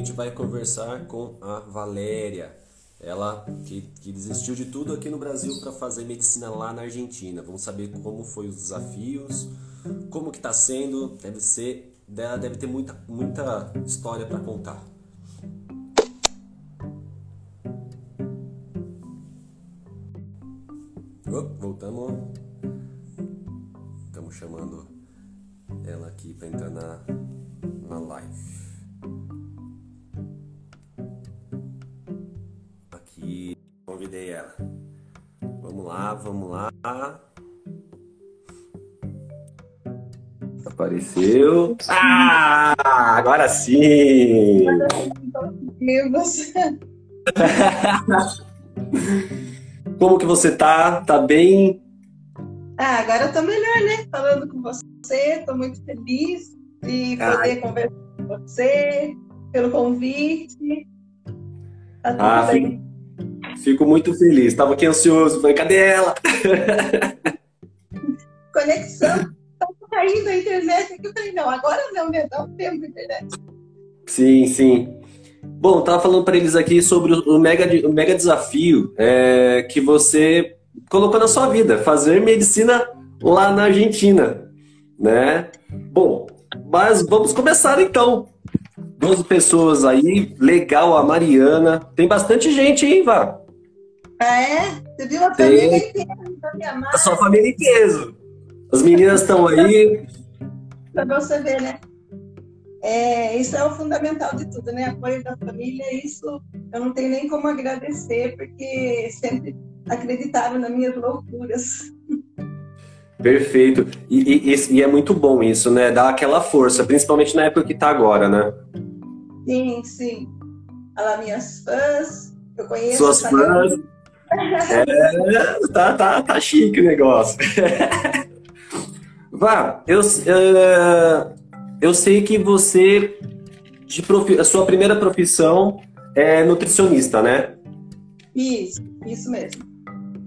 gente vai conversar com a Valéria. Ela que, que desistiu de tudo aqui no Brasil para fazer medicina lá na Argentina. Vamos saber como foi os desafios, como que tá sendo. Deve ser, deve ter muita, muita história para contar. Agora sim! Como que você tá? Tá bem? Ah, agora eu tô melhor, né? Falando com você, tô muito feliz de poder Ai. conversar com você, pelo convite. Tá tudo ah, bem. Fico, fico muito feliz. Tava aqui ansioso. Falei, cadê ela? Conexão. Caindo a internet aqui. Eu falei, não, agora não, né? Dá um tempo internet. Sim, sim. Bom, tava falando para eles aqui sobre o mega, o mega desafio é, que você colocou na sua vida, fazer medicina lá na Argentina, né? Bom, mas vamos começar então. 12 pessoas aí, legal, a Mariana. Tem bastante gente, hein, Vá? Ah, é? Você viu a família inteira, a sua família inteira. As meninas estão aí. Pra você ver, né? É, isso é o fundamental de tudo, né? Apoio da família, isso eu não tenho nem como agradecer, porque sempre acreditaram nas minhas loucuras. Perfeito. E, e, e, é muito bom isso, né? Dar aquela força, principalmente na época que tá agora, né? Sim, sim. Olha lá, minhas fãs, eu conheço. Suas fãs. é, tá, tá, tá chique o negócio. Vá, eu, uh, eu sei que você, de profi... a sua primeira profissão é nutricionista, né? Isso, isso mesmo.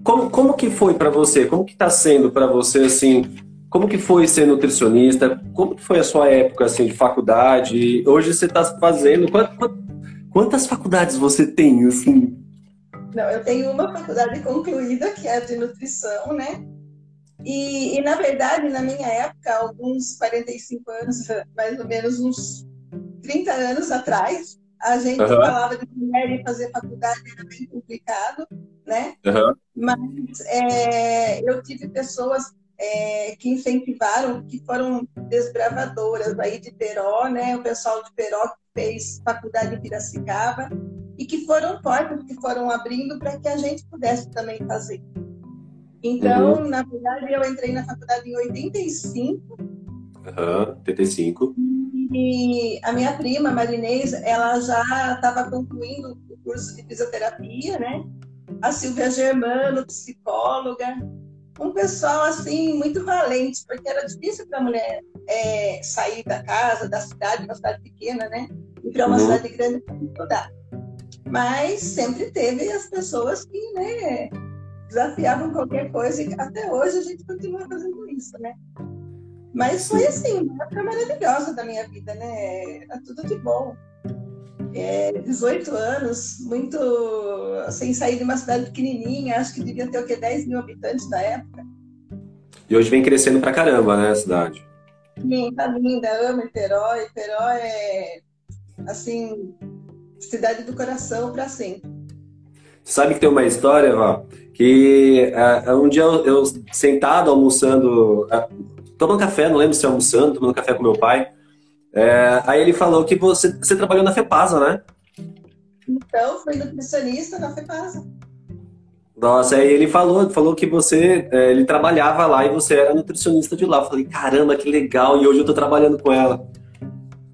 Como, como que foi para você? Como que está sendo para você assim? Como que foi ser nutricionista? Como que foi a sua época assim de faculdade? Hoje você está fazendo quantas, faculdades você tem assim? Não, eu tenho uma faculdade concluída que é de nutrição, né? E, e, na verdade, na minha época, alguns 45 anos, mais ou menos uns 30 anos atrás, a gente uhum. falava de mulher e fazer faculdade era bem complicado, né? Uhum. Mas é, eu tive pessoas é, que incentivaram, que foram desbravadoras aí de Peró, né? O pessoal de Peró que fez faculdade em Piracicaba e que foram portas que foram abrindo para que a gente pudesse também fazer. Então, uhum. na verdade, eu entrei na faculdade em 85. Aham, 85. E a minha prima, Marinês, ela já estava concluindo o curso de fisioterapia, né? A Silvia Germano, psicóloga. Um pessoal, assim, muito valente, porque era difícil para a mulher é, sair da casa, da cidade, uma cidade pequena, né? E para uma uhum. cidade grande para estudar. Mas sempre teve as pessoas que, né, desafiavam qualquer coisa e até hoje a gente continua fazendo isso, né? Mas foi assim, uma época maravilhosa da minha vida, né? Era tudo de bom. É, 18 anos, muito sem sair de uma cidade pequenininha, acho que devia ter o quê? 10 mil habitantes na época. E hoje vem crescendo pra caramba, né, a cidade? Sim, tá linda, amo Niterói. Niterói é, assim, cidade do coração para sempre. Sabe que tem uma história, Val, que uh, um dia eu, eu, sentado almoçando, uh, tomando café, não lembro se almoçando, tomando café com meu pai, é, aí ele falou que você, você trabalhou na FEPASA, né? Então, fui nutricionista na FEPASA. Nossa, aí ele falou, falou que você, é, ele trabalhava lá e você era nutricionista de lá. Eu falei, caramba, que legal, e hoje eu tô trabalhando com ela.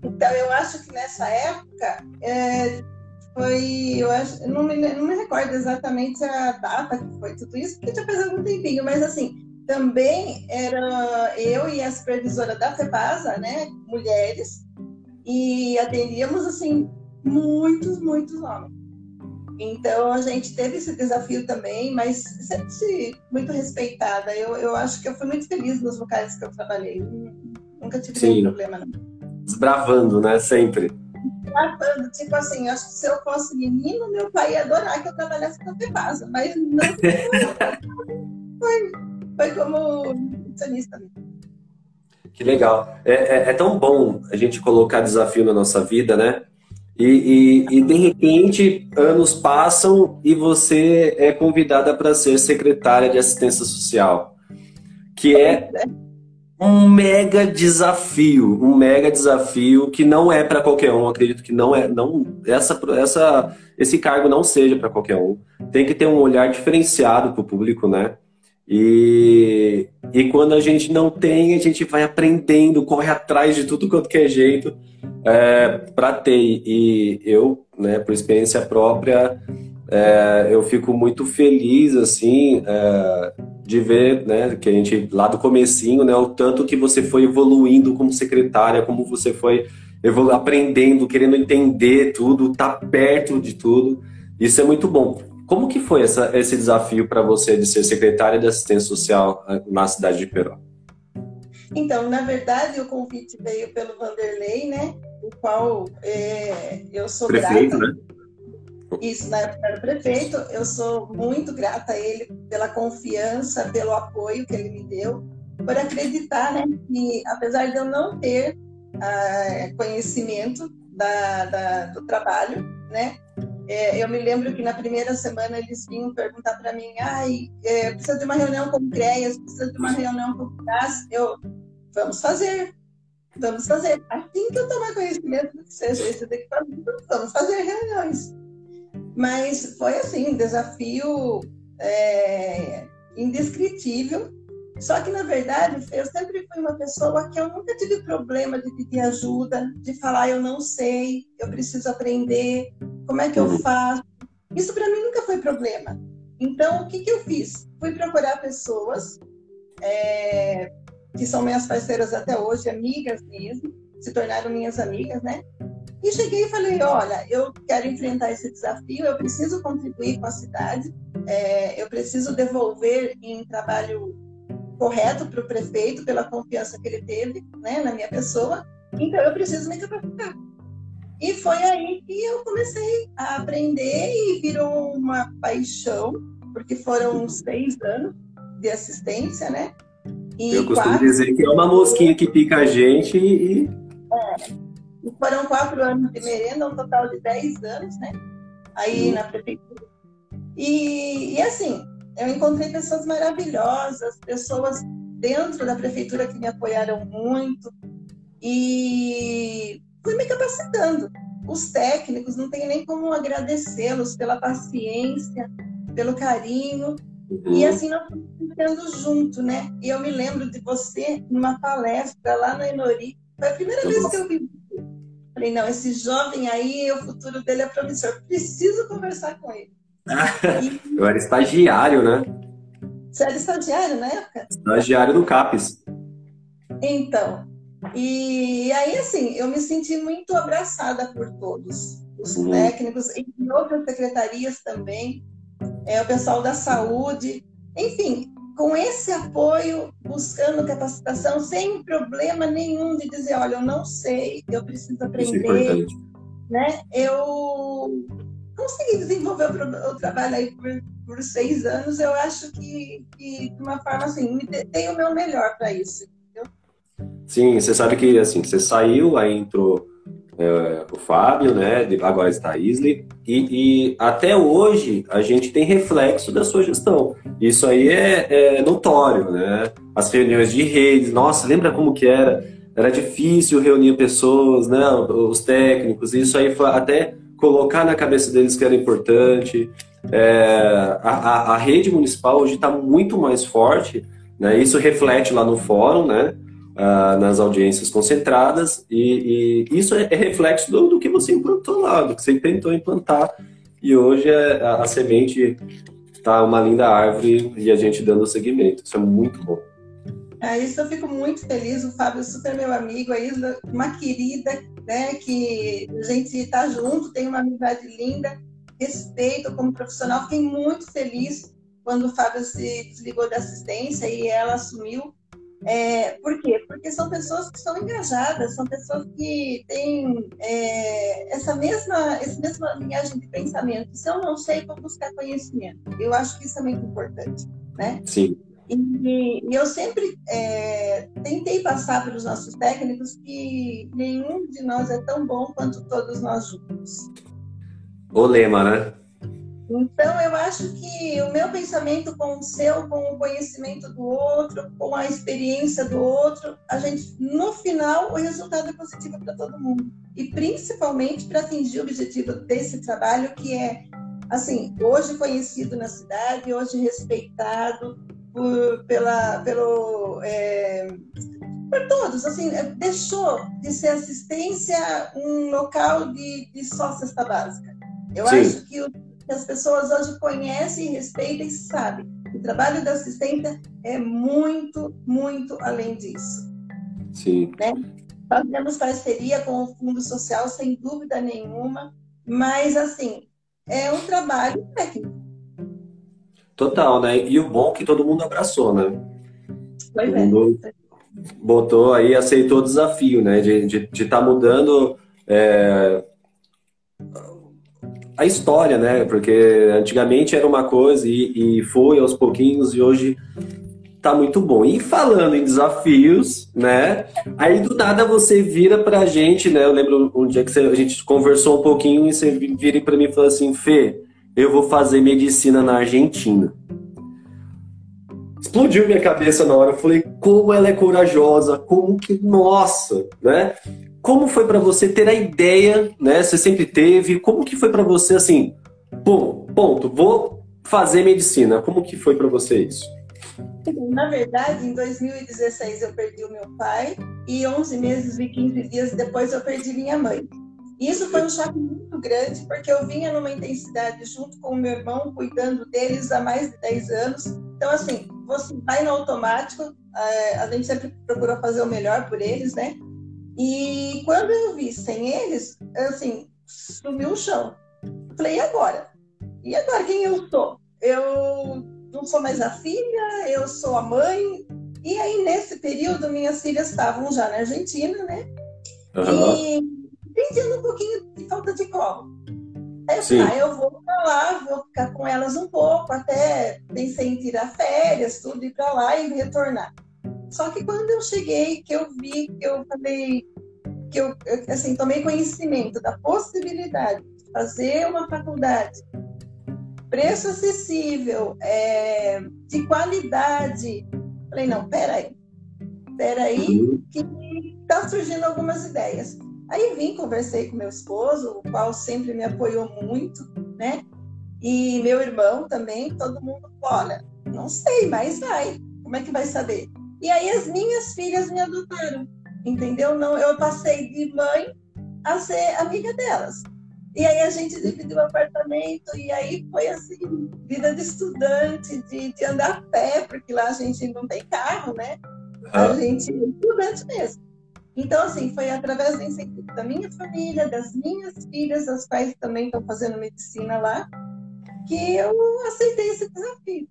Então, eu acho que nessa época, é, foi, eu acho, não me, não me recordo exatamente a data que foi tudo isso, porque já faz algum tempinho, mas assim, também era eu e a supervisora da FEPASA, né, mulheres, e atendíamos, assim, muitos, muitos homens. Então, a gente teve esse desafio também, mas sempre muito respeitada. Eu, eu acho que eu fui muito feliz nos locais que eu trabalhei. Nunca tive Sim. nenhum problema, não. Desbravando, né? Sempre. Tratando, tipo assim, acho que se eu fosse menino, meu pai ia adorar que eu trabalhasse com a casa, mas não foi, foi como nutricionista mesmo. Que legal. É, é, é, tão bom a gente colocar desafio na nossa vida, né? E, e, e de repente, anos passam e você é convidada para ser secretária de assistência social, que é um mega desafio, um mega desafio que não é para qualquer um. Acredito que não é, não essa, essa, esse cargo não seja para qualquer um. Tem que ter um olhar diferenciado para o público, né? E, e quando a gente não tem, a gente vai aprendendo, corre atrás de tudo quanto que é jeito é, para ter. E eu, né, por experiência própria, é, eu fico muito feliz assim é, de ver, né, que a gente lá do comecinho, né, o tanto que você foi evoluindo como secretária, como você foi aprendendo, querendo entender tudo, tá perto de tudo. Isso é muito bom. Como que foi essa, esse desafio para você de ser secretária de assistência social eh, na cidade de Peró? Então, na verdade, o convite veio pelo Vanderlei, né? O qual é, eu sou prefeito, grata. né? Isso, na época era prefeito. Eu sou muito grata a ele pela confiança, pelo apoio que ele me deu, por acreditar, né? Que apesar de eu não ter ah, conhecimento da, da, do trabalho, né? É, eu me lembro que na primeira semana eles vinham perguntar para mim, ai, é, precisa de uma reunião com o CREAS, precisa de uma reunião com o CRAS. Eu, vamos fazer, vamos fazer. Assim que eu tomar conhecimento do que seja esse equipamento, vamos fazer reuniões. Mas foi assim, um desafio é, indescritível, só que, na verdade, eu sempre fui uma pessoa que eu nunca tive problema de pedir ajuda, de falar eu não sei, eu preciso aprender, como é que eu uhum. faço. Isso para mim nunca foi problema. Então, o que, que eu fiz? Fui procurar pessoas é, que são minhas parceiras até hoje, amigas mesmo, se tornaram minhas amigas, né? E cheguei e falei: olha, eu quero enfrentar esse desafio, eu preciso contribuir com a cidade, é, eu preciso devolver em trabalho correto para o prefeito pela confiança que ele teve né, na minha pessoa. Então eu preciso me capacitar. E foi aí que eu comecei a aprender e virou uma paixão, porque foram seis anos de assistência, né? E eu costumo quatro... dizer que é uma mosquinha que pica a gente e. É. E foram quatro anos de merenda, um total de dez anos, né? Aí hum. na prefeitura. E, e assim, eu encontrei pessoas maravilhosas, pessoas dentro da prefeitura que me apoiaram muito e fui me capacitando. Os técnicos, não tem nem como agradecê-los pela paciência, pelo carinho. Uhum. E assim nós fomos ficando junto, né? E eu me lembro de você numa palestra lá no Enori. Foi a primeira Nossa. vez que eu vi. Falei, não, esse jovem aí, o futuro dele é promissor. Preciso conversar com ele. eu era estagiário, né? Você era estagiário na época? Estagiário do CAPES. Então, e aí assim, eu me senti muito abraçada por todos, os uhum. técnicos, e outras secretarias também, é, o pessoal da saúde, enfim, com esse apoio, buscando capacitação, sem problema nenhum de dizer, olha, eu não sei, eu preciso é aprender. É né? Eu consegui desenvolver o, o trabalho aí por, por, seis anos, eu acho que, que de uma forma assim, dei o meu melhor para isso. Entendeu? Sim, você sabe que assim, você saiu, aí entrou é, o Fábio, né? Agora está a Isley, e, e, até hoje a gente tem reflexo da sua gestão. Isso aí é, é notório, né? As reuniões de redes, nossa, lembra como que era? Era difícil reunir pessoas, né? Os técnicos, isso aí foi até colocar na cabeça deles que era importante. É, a, a, rede municipal hoje está muito mais forte, né? isso reflete lá no fórum, né? Ah, nas audiências concentradas, e, e isso é, é reflexo do, do, que você implantou lá, do que você tentou implantar, e hoje é, a, a semente está uma linda árvore e a gente dando seguimento. Isso é muito bom. É, isso eu fico muito feliz. O Fábio é super meu amigo, a Isla, uma querida, né? Que a gente está junto, tem uma amizade linda, respeito como profissional. Fiquei muito feliz quando o Fábio se desligou da assistência e ela assumiu. É, por quê? Porque são pessoas que estão engajadas, são pessoas que têm é, essa mesma essa mesma linhagem de pensamento. Se eu não sei, vou buscar conhecimento. Eu acho que isso é muito importante, né? Sim. E, e eu sempre é, tentei passar para os nossos técnicos que nenhum de nós é tão bom quanto todos nós juntos. O lema, né? Então, eu acho que o meu pensamento com o seu, com o conhecimento do outro, com a experiência do outro, a gente, no final, o resultado é positivo para todo mundo. E principalmente para atingir o objetivo desse trabalho, que é, assim, hoje conhecido na cidade, hoje respeitado por, pela, pelo, é, por todos. Assim, deixou de ser assistência um local de, de só cesta básica. Eu Sim. acho que o que as pessoas hoje conhecem, respeitam e sabem. O trabalho da assistência é muito, muito além disso. Sim. Né? Fazemos parceria com o Fundo Social, sem dúvida nenhuma, mas, assim, é um trabalho técnico. Total, né? E o bom é que todo mundo abraçou, né? Pois todo é. Mundo botou aí, aceitou o desafio, né? De estar de, de tá mudando é, a história, né? Porque antigamente era uma coisa e, e foi aos pouquinhos e hoje tá muito bom. E falando em desafios, né? Aí do nada você vira pra gente, né? Eu lembro um dia que você, a gente conversou um pouquinho e você vira pra mim e falou assim: Fê, eu vou fazer medicina na Argentina. Explodiu minha cabeça na hora. Eu falei, como ela é corajosa, como que, nossa, né? Como foi para você ter a ideia, né? Você sempre teve. Como que foi para você assim? Bom, ponto. Vou fazer medicina. Como que foi para você isso? Na verdade, em 2016 eu perdi o meu pai e 11 meses e 15 dias depois eu perdi minha mãe. Isso foi um choque muito grande porque eu vinha numa intensidade junto com o meu irmão, cuidando deles há mais de 10 anos. Então, assim, você vai no automático, eh, a gente sempre procura fazer o melhor por eles, né? E quando eu vi sem eles, assim, sumiu o chão. Falei, e agora? E agora quem eu sou? Eu não sou mais a filha, eu sou a mãe. E aí, nesse período, minhas filhas estavam já na Argentina, né? Uhum. E sentindo um pouquinho de falta de colo. Aí eu falei, ah, eu vou pra lá, vou ficar com elas um pouco, até pensei em tirar férias, tudo, ir pra lá e retornar. Só que quando eu cheguei, que eu vi, que eu falei, que eu, assim, tomei conhecimento da possibilidade de fazer uma faculdade, preço acessível, é, de qualidade. Falei, não, peraí, peraí, uhum. que está surgindo algumas ideias. Aí vim, conversei com meu esposo, o qual sempre me apoiou muito, né? E meu irmão também, todo mundo, olha, não sei, mas vai. Como é que vai saber? E aí as minhas filhas me adotaram, entendeu? Não, eu passei de mãe a ser amiga delas. E aí a gente dividiu o apartamento e aí foi assim, vida de estudante, de, de andar a pé, porque lá a gente não tem carro, né? A gente é estudante mesmo. Então, assim, foi através do incentivo da minha família, das minhas filhas, as quais também estão fazendo medicina lá, que eu aceitei esse desafio.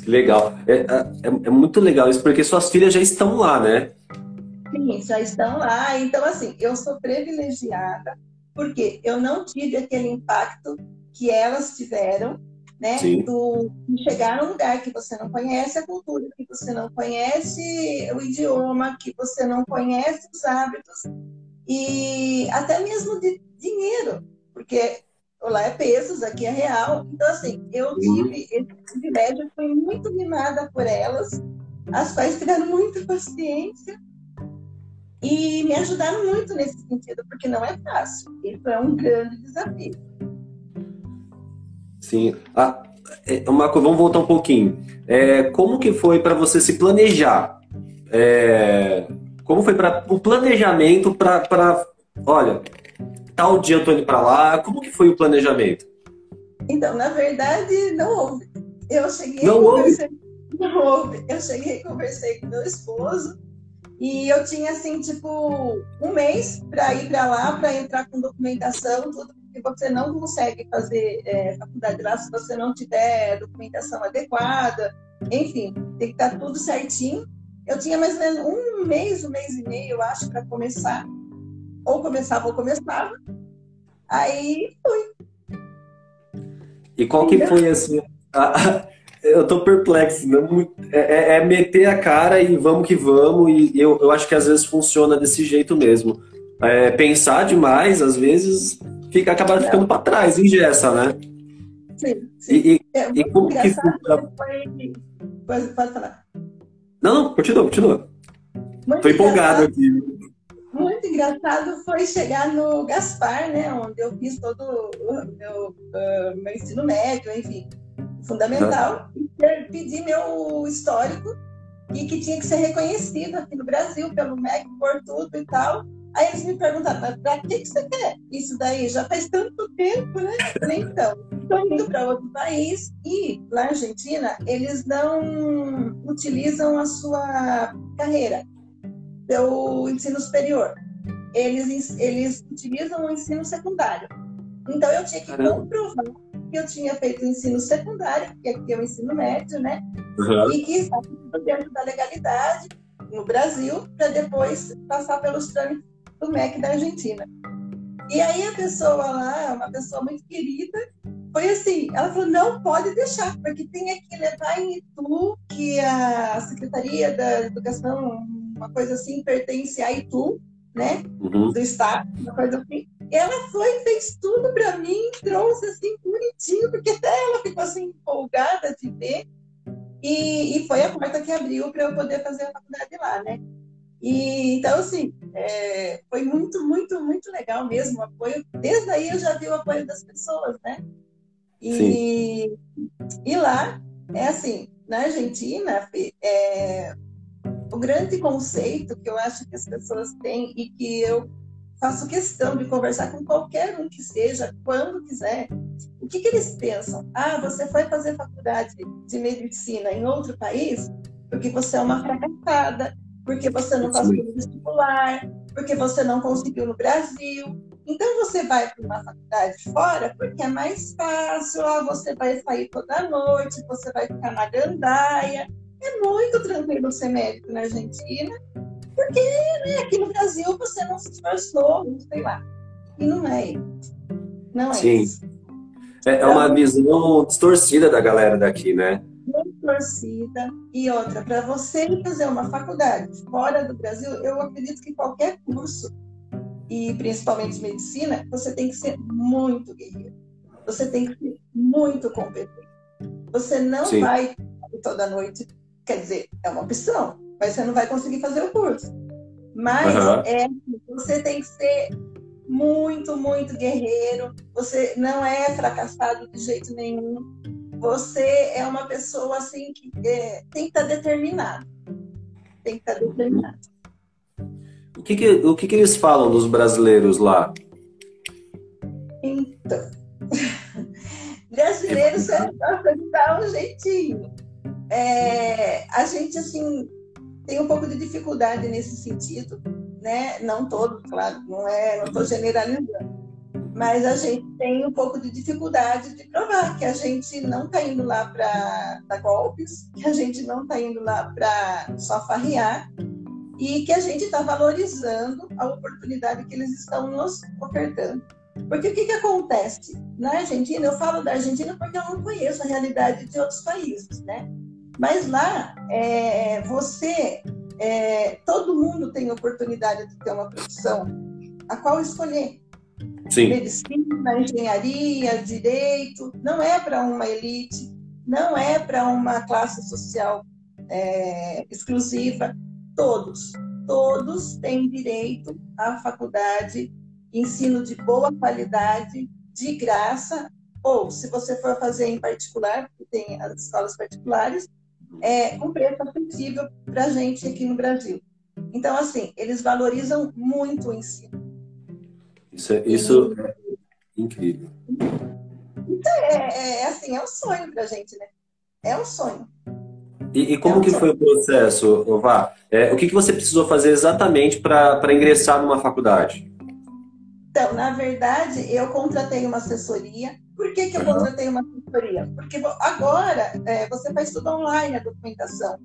Que legal. É, é, é, muito legal isso, porque suas filhas já estão lá, né? Sim, já estão lá. Então, assim, eu sou privilegiada, porque eu não tive aquele impacto que elas tiveram, né? Do, de chegar num lugar que você não conhece a cultura, que você não conhece o idioma, que você não conhece os hábitos, e até mesmo de dinheiro, porque lá é pesos, aqui é real. Então, assim, eu tive esse privilégio, fui muito mimada por elas, as quais tiveram muita paciência e me ajudaram muito nesse sentido, porque não é fácil. Isso é um grande desafio. Sim. Ah, é, uma, vamos voltar um pouquinho. É, como que foi para você se planejar? É, como foi para o planejamento para, olha, tal dia eu tô indo para lá? Como que foi o planejamento? Então, na verdade, não houve. Eu cheguei não houve? Não houve. Eu cheguei e conversei com meu esposo e eu tinha assim, tipo, um mês para ir para lá, para entrar com documentação, tudo, porque você não consegue fazer é, faculdade lá se você não tiver documentação adequada. Enfim, tem que estar tudo certinho. Eu tinha mais ou menos um mês, um mês e meio, eu acho, para começar. Ou começava ou começava. Aí fui. E qual que foi assim? Eu tô perplexo. Não, é, é, é, meter a cara e vamos que vamos. E eu, eu acho que às vezes funciona desse jeito mesmo. É, pensar demais, às vezes, fica acaba ficando para trás, engessa, né? Sim. sim. E, e, é, e como que foi... Pode, pode falar. Não, não, continua, continua. Muito Tô empolgado aqui. Muito engraçado foi chegar no Gaspar, né? Onde eu fiz todo o meu, uh, meu ensino médio, enfim fundamental, uhum. e pedir meu histórico e que tinha que ser reconhecido aqui no Brasil pelo MEC, por tudo e tal. Aí eles me perguntaram, mas para que, que você quer isso daí? Já faz tanto tempo, né? Então, estou indo para outro país e lá na Argentina eles não utilizam a sua carreira, seu ensino superior. Eles, eles utilizam o ensino secundário. Então eu tinha que Caramba. comprovar que eu tinha feito o ensino secundário, que aqui é o ensino médio, né? Uhum. E que estava dentro da legalidade no Brasil, para depois passar pelos trâmites do MEC da Argentina. E aí a pessoa lá, uma pessoa muito querida, foi assim, ela falou, não pode deixar, porque tem que levar em Itu, que a Secretaria da Educação, uma coisa assim, pertence a Itu, né? Uhum. Do Estado, uma coisa assim. Ela foi fez tudo para mim, trouxe assim bonitinho, porque até ela ficou assim empolgada de ver. E, e foi a porta que abriu para eu poder fazer a faculdade lá, né? E, então, assim, é, foi muito, muito, muito legal mesmo o apoio. Desde aí eu já vi o apoio das pessoas, né? E, e lá, é assim, na Argentina, é, o grande conceito que eu acho que as pessoas têm e que eu faço questão de conversar com qualquer um que seja, quando quiser. O que, que eles pensam? Ah, você foi fazer faculdade de medicina em outro país porque você é uma fracassada, porque você não passou no vestibular, porque você não conseguiu no Brasil. Então você vai para uma faculdade fora porque é mais fácil, ah, você vai sair toda noite, você vai ficar na gandaia. É muito tranquilo ser médico na Argentina porque né, aqui no Brasil você não se esforçou, sei lá. E não é isso. Não é Sim. isso. É, é uma então, visão distorcida da galera daqui, né? Distorcida. E outra, para você fazer uma faculdade fora do Brasil, eu acredito que qualquer curso, e principalmente medicina, você tem que ser muito guerreiro. Você tem que ser muito competente. Você não Sim. vai toda noite, quer dizer, é uma opção, mas você não vai conseguir fazer o curso. Mas uhum. é, você tem que ser muito, muito guerreiro. Você não é fracassado de jeito nenhum. Você é uma pessoa assim que é, tem que estar determinado. Tem que estar determinado. O que, que o que, que eles falam dos brasileiros lá? Então, brasileiros gostam de dar um jeitinho. É, a gente assim tem um pouco de dificuldade nesse sentido, né? Não todos, claro, não é, não estou generalizando, mas a gente tem um pouco de dificuldade de provar que a gente não está indo lá para dar golpes, que a gente não está indo lá para só farrear e que a gente está valorizando a oportunidade que eles estão nos ofertando. Porque o que, que acontece? Na Argentina, eu falo da Argentina porque eu não conheço a realidade de outros países, né? Mas lá, é, você, é, todo mundo tem oportunidade de ter uma profissão a qual escolher. Sim. Medicina, engenharia, direito, não é para uma elite, não é para uma classe social é, exclusiva. Todos, todos têm direito à faculdade, ensino de boa qualidade, de graça, ou se você for fazer em particular, porque tem as escolas particulares, é, com preço acessível para a gente aqui no Brasil. Então, assim, eles valorizam muito o ensino. Isso é, isso é incrível. Então, é, é, é, assim, é um sonho para a gente, né? É um sonho. E, e como é um que sonho. foi o processo, Vá? É, o que, que você precisou fazer exatamente para ingressar numa faculdade? Então, na verdade, eu contratei uma assessoria por que, que eu contratei uma assessoria? Porque agora é, você faz tudo online, a documentação.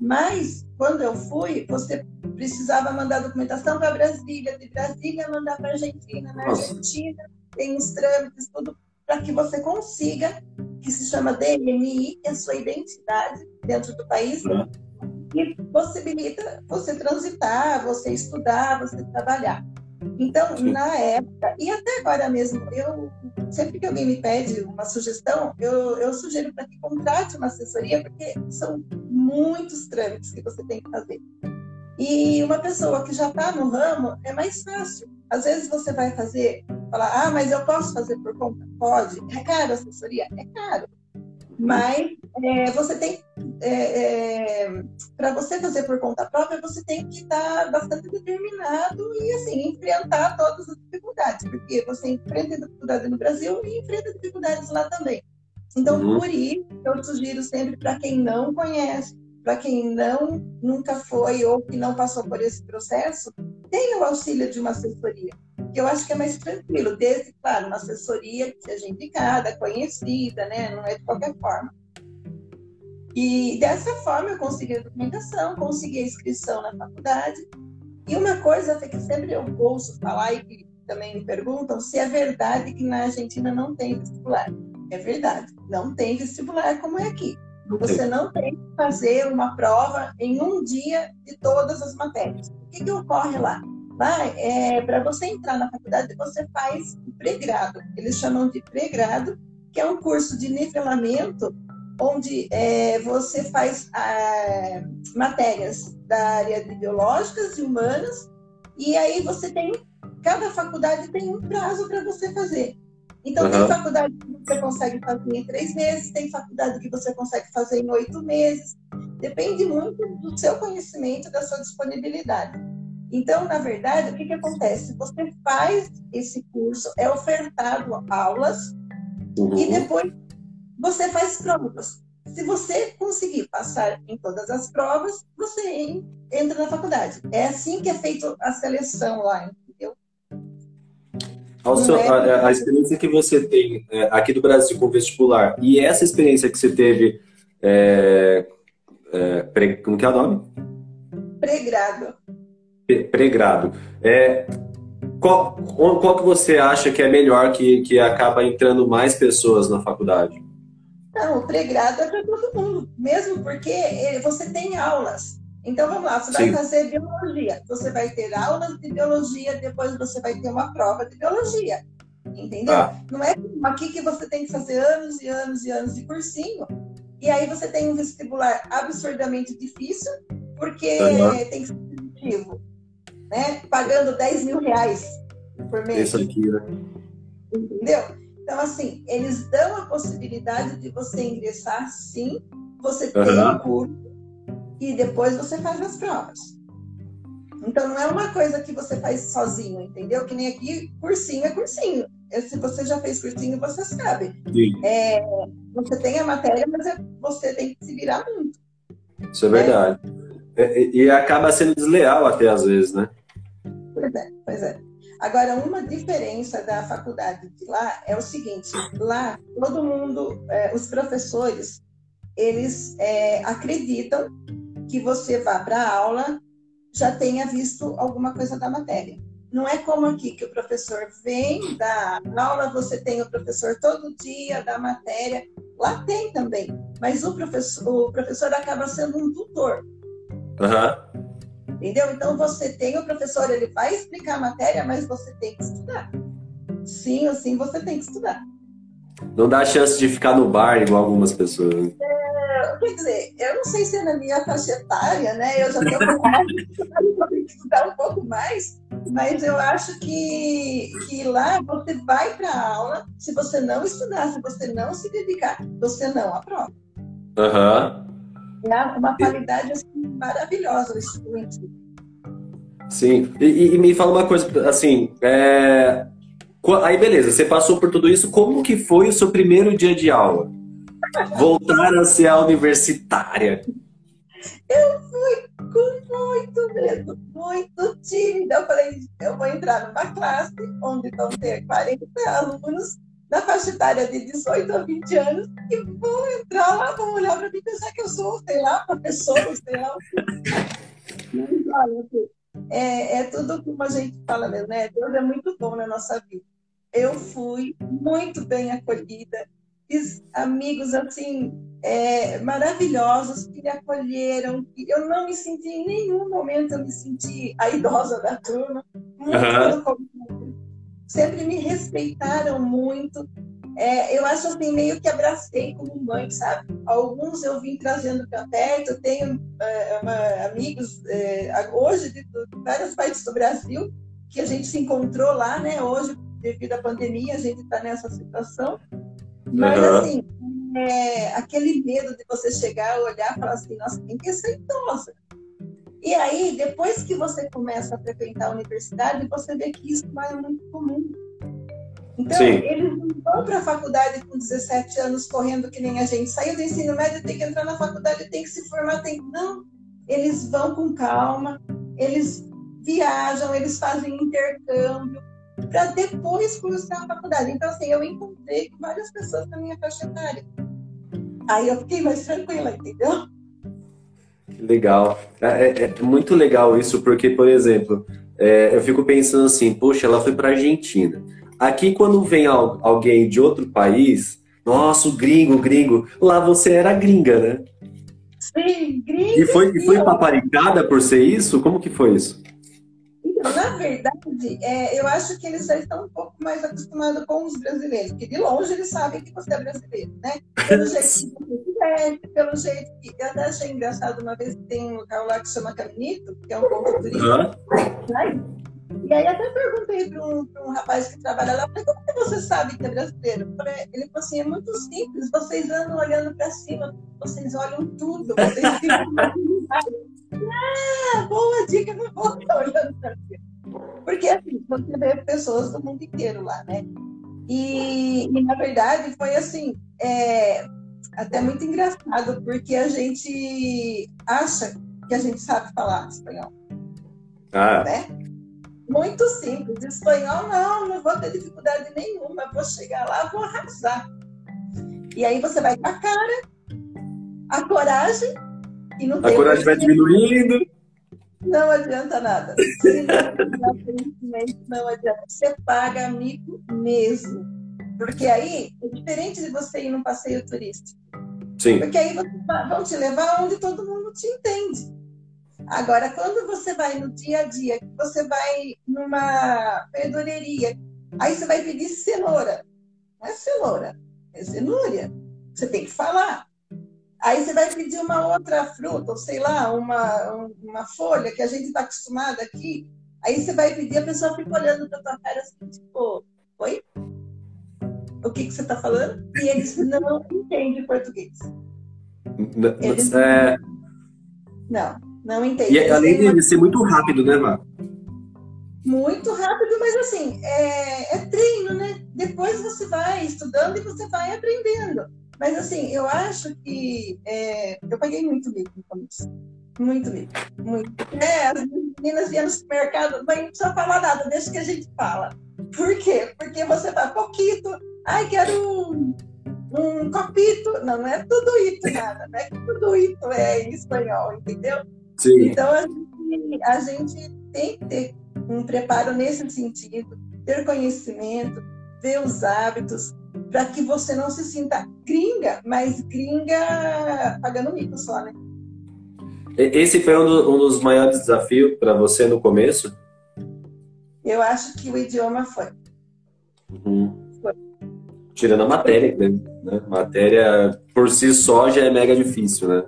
Mas, quando eu fui, você precisava mandar documentação para Brasília, de Brasília mandar para Argentina, na Argentina tem os trâmites, tudo para que você consiga, que se chama DNI, que é a sua identidade dentro do país, e possibilita você transitar, você estudar, você trabalhar. Então, Sim. na época, e até agora mesmo, eu sempre que alguém me pede uma sugestão, eu, eu sugiro para que contrate uma assessoria, porque são muitos trâmites que você tem que fazer. E uma pessoa que já está no ramo é mais fácil. Às vezes você vai fazer, falar, ah, mas eu posso fazer por conta? Pode. É caro a assessoria? É caro. Mas é, você tem, é, é, para você fazer por conta própria, você tem que estar bastante determinado e assim enfrentar todas as dificuldades, porque você enfrenta dificuldades no Brasil e enfrenta dificuldades lá também. Então, uhum. por isso, eu sugiro sempre para quem não conhece, para quem não nunca foi ou que não passou por esse processo, tenha o auxílio de uma assessoria que eu acho que é mais tranquilo, desde, claro, uma assessoria que seja indicada, conhecida, né? Não é de qualquer forma. E dessa forma eu consegui a documentação, consegui a inscrição na faculdade. E uma coisa que sempre eu ouço falar e que também me perguntam se é verdade que na Argentina não tem vestibular. É verdade, não tem vestibular como é aqui. Você não tem que fazer uma prova em um dia de todas as matérias. O que, que ocorre lá? Lá, é, para você entrar na faculdade, você faz o pré-grado. Eles chamam de pré-grado, que é um curso de nivelamento onde é, você faz ah, matérias da área de biológicas e humanas, e aí você tem, cada faculdade tem um prazo para você fazer. Então, uhum. tem faculdade que você consegue fazer em três meses, tem faculdade que você consegue fazer em oito meses. Depende muito do seu conhecimento, da sua disponibilidade. Então, na verdade, o que, que acontece? Você faz esse curso, é ofertado aulas uhum. e depois você faz provas. Se você conseguir passar em todas as provas, você entra na faculdade. É assim que é feita a seleção lá, entendeu? Seu, é... a, a, experiência que você tem é, aqui do Brasil com vestibular e essa experiência que você teve, é, é, pre, como que é o nome? Pregrado pregrado. É, qual, qual que você acha que é melhor que, que acaba entrando mais pessoas na faculdade? Não, o pregrado é para todo mundo, mesmo porque você tem aulas. Então vamos lá, você Sim. vai fazer biologia, você vai ter aulas de biologia, depois você vai ter uma prova de biologia. Entendeu? Ah. Não é aqui que você tem que fazer anos e anos e anos de cursinho. E aí você tem um vestibular absurdamente difícil, porque uhum. tem que ser positivo né? Pagando 10 mil reais por mês. Isso aqui, né? Entendeu? Então, assim, eles dão a possibilidade de você ingressar, sim, você tem uhum. um curso e depois você faz as provas. Então, não é uma coisa que você faz sozinho, entendeu? Que nem aqui, cursinho é cursinho. Se você já fez cursinho, você sabe. É, você tem a matéria, mas é, você tem que se virar muito. Isso é verdade. É, e acaba sendo desleal até às vezes, né? Pois é, pois é. Agora, uma diferença da faculdade de lá é o seguinte: lá, todo mundo, é, os professores, eles é, acreditam que você vá para a aula já tenha visto alguma coisa da matéria. Não é como aqui que o professor vem da aula, você tem o professor todo dia da matéria. Lá tem também, mas o professor, o professor acaba sendo um tutor. Uhum. Entendeu? Então você tem o professor, ele vai explicar a matéria, mas você tem que estudar. Sim ou sim, você tem que estudar. Não dá chance de ficar no bar igual algumas pessoas. É, quer dizer, eu não sei se é na minha faixa etária, né? Eu já tenho que estudar um pouco mais, mas eu acho que, que lá você vai para a aula, se você não estudar, se você não se dedicar, você não aprova. Aham. Uhum. É uma qualidade assim, maravilhosa o estudo. Sim, e, e, me fala uma coisa, assim, é... aí beleza, você passou por tudo isso, como que foi o seu primeiro dia de aula? Voltar a ser a universitária. Eu fui com muito medo, muito tímida. Eu falei, eu vou entrar numa classe onde vão ter 40 alunos da faixa etária de 18 a 20 anos que vão entrar lá, vão olhar para mim e pensar que eu sou, sei lá, uma pessoa, sei lá. Mas, olha, é, é tudo como a gente fala mesmo, né? Deus é muito bom na nossa vida. Eu fui muito bem acolhida, fiz amigos assim é, maravilhosos que me acolheram. Eu não me senti em nenhum momento eu me senti a idosa da turma. Muito uhum. Sempre me respeitaram muito. É, eu acho assim, meio que abracei como mãe, sabe? Alguns eu vim trazendo para perto, tenho é, uma, amigos é, hoje de, de várias partes do Brasil que a gente se encontrou lá, né? Hoje, devido à pandemia, a gente está nessa situação. Mas, uhum. assim, é, aquele medo de você chegar, olhar e falar assim, nossa, tem que ser idosa. E aí, depois que você começa a frequentar a universidade, você vê que isso não é muito comum. Então, Sim. eles não vão para a faculdade com 17 anos correndo que nem a gente. Saiu do ensino médio, tem que entrar na faculdade, tem que se formar, tem Não, eles vão com calma, eles viajam, eles fazem intercâmbio para depois cursar a faculdade. Então, assim, eu encontrei várias pessoas na minha faixa etária. Aí eu fiquei mais tranquila, entendeu? Legal. É, é, é muito legal isso, porque, por exemplo, é, eu fico pensando assim, poxa, ela foi para Argentina. Aqui, quando vem alguém de outro país, nossa, gringo, gringo, lá você era gringa, né? Sim, gringa. E foi, e foi paparicada por ser isso? Como que foi isso? na verdade, é, eu acho que eles já estão um pouco mais acostumados com os brasileiros, porque de longe eles sabem que você é brasileiro, né? Pelo jeito pelo jeito que. Eu até achei engraçado uma vez que tem um local lá que chama Caminito, que é um ponto turístico. Uhum. E aí até perguntei para um, um, rapaz que trabalha lá, falei, como que você sabe que é brasileiro? Ele falou assim, é muito simples, vocês andam olhando para cima, vocês olham tudo, vocês ficam Ah, boa dica, não vou estar olhando para cima. Porque assim, você vê pessoas do mundo inteiro lá, né? E, e na verdade foi assim, é, até muito engraçado, porque a gente acha que a gente sabe falar espanhol. Ah. Né? Muito simples. Espanhol, não, não vou ter dificuldade nenhuma. Vou chegar lá, vou arrasar. E aí você vai com a cara, a coragem, e não a tem. A coragem vai diminuindo. Não adianta nada. Se não não adianta. Você paga amigo mesmo. Porque aí é diferente de você ir num passeio turístico. Sim. Porque aí vão te levar onde todo mundo te entende. Agora, quando você vai no dia a dia, você vai numa verdureria, aí você vai pedir cenoura. Não é cenoura, é cenoura. Você tem que falar. Aí você vai pedir uma outra fruta, ou sei lá, uma, uma folha que a gente está acostumado aqui. Aí você vai pedir, a pessoa fica olhando para tua cara assim, tipo, oi? O que, que você está falando? E eles não entendem português. Eles... É... Não, não entendem. E além de ser muito rápido, né, Má? Muito rápido, mas assim, é, é treino, né? Depois você vai estudando e você vai aprendendo. Mas assim, eu acho que é, eu paguei muito mico no começo. Muito mico. Muito. É, as meninas vinham no supermercado, mas não precisa falar nada, deixa que a gente fala. Por quê? Porque você vai pouquito, ai, quero um, um copito. Não, não é tudo isso nada, não é que tudo isso é em espanhol, entendeu? Sim. Então a gente, a gente tem que ter um preparo nesse sentido, ter conhecimento, ver os hábitos, para que você não se sinta gringa, mas gringa pagando mico só, né? Esse foi um, do, um dos maiores desafios para você no começo? Eu acho que o idioma foi. Uhum. Tirando a matéria, né? Matéria por si só já é mega difícil, né?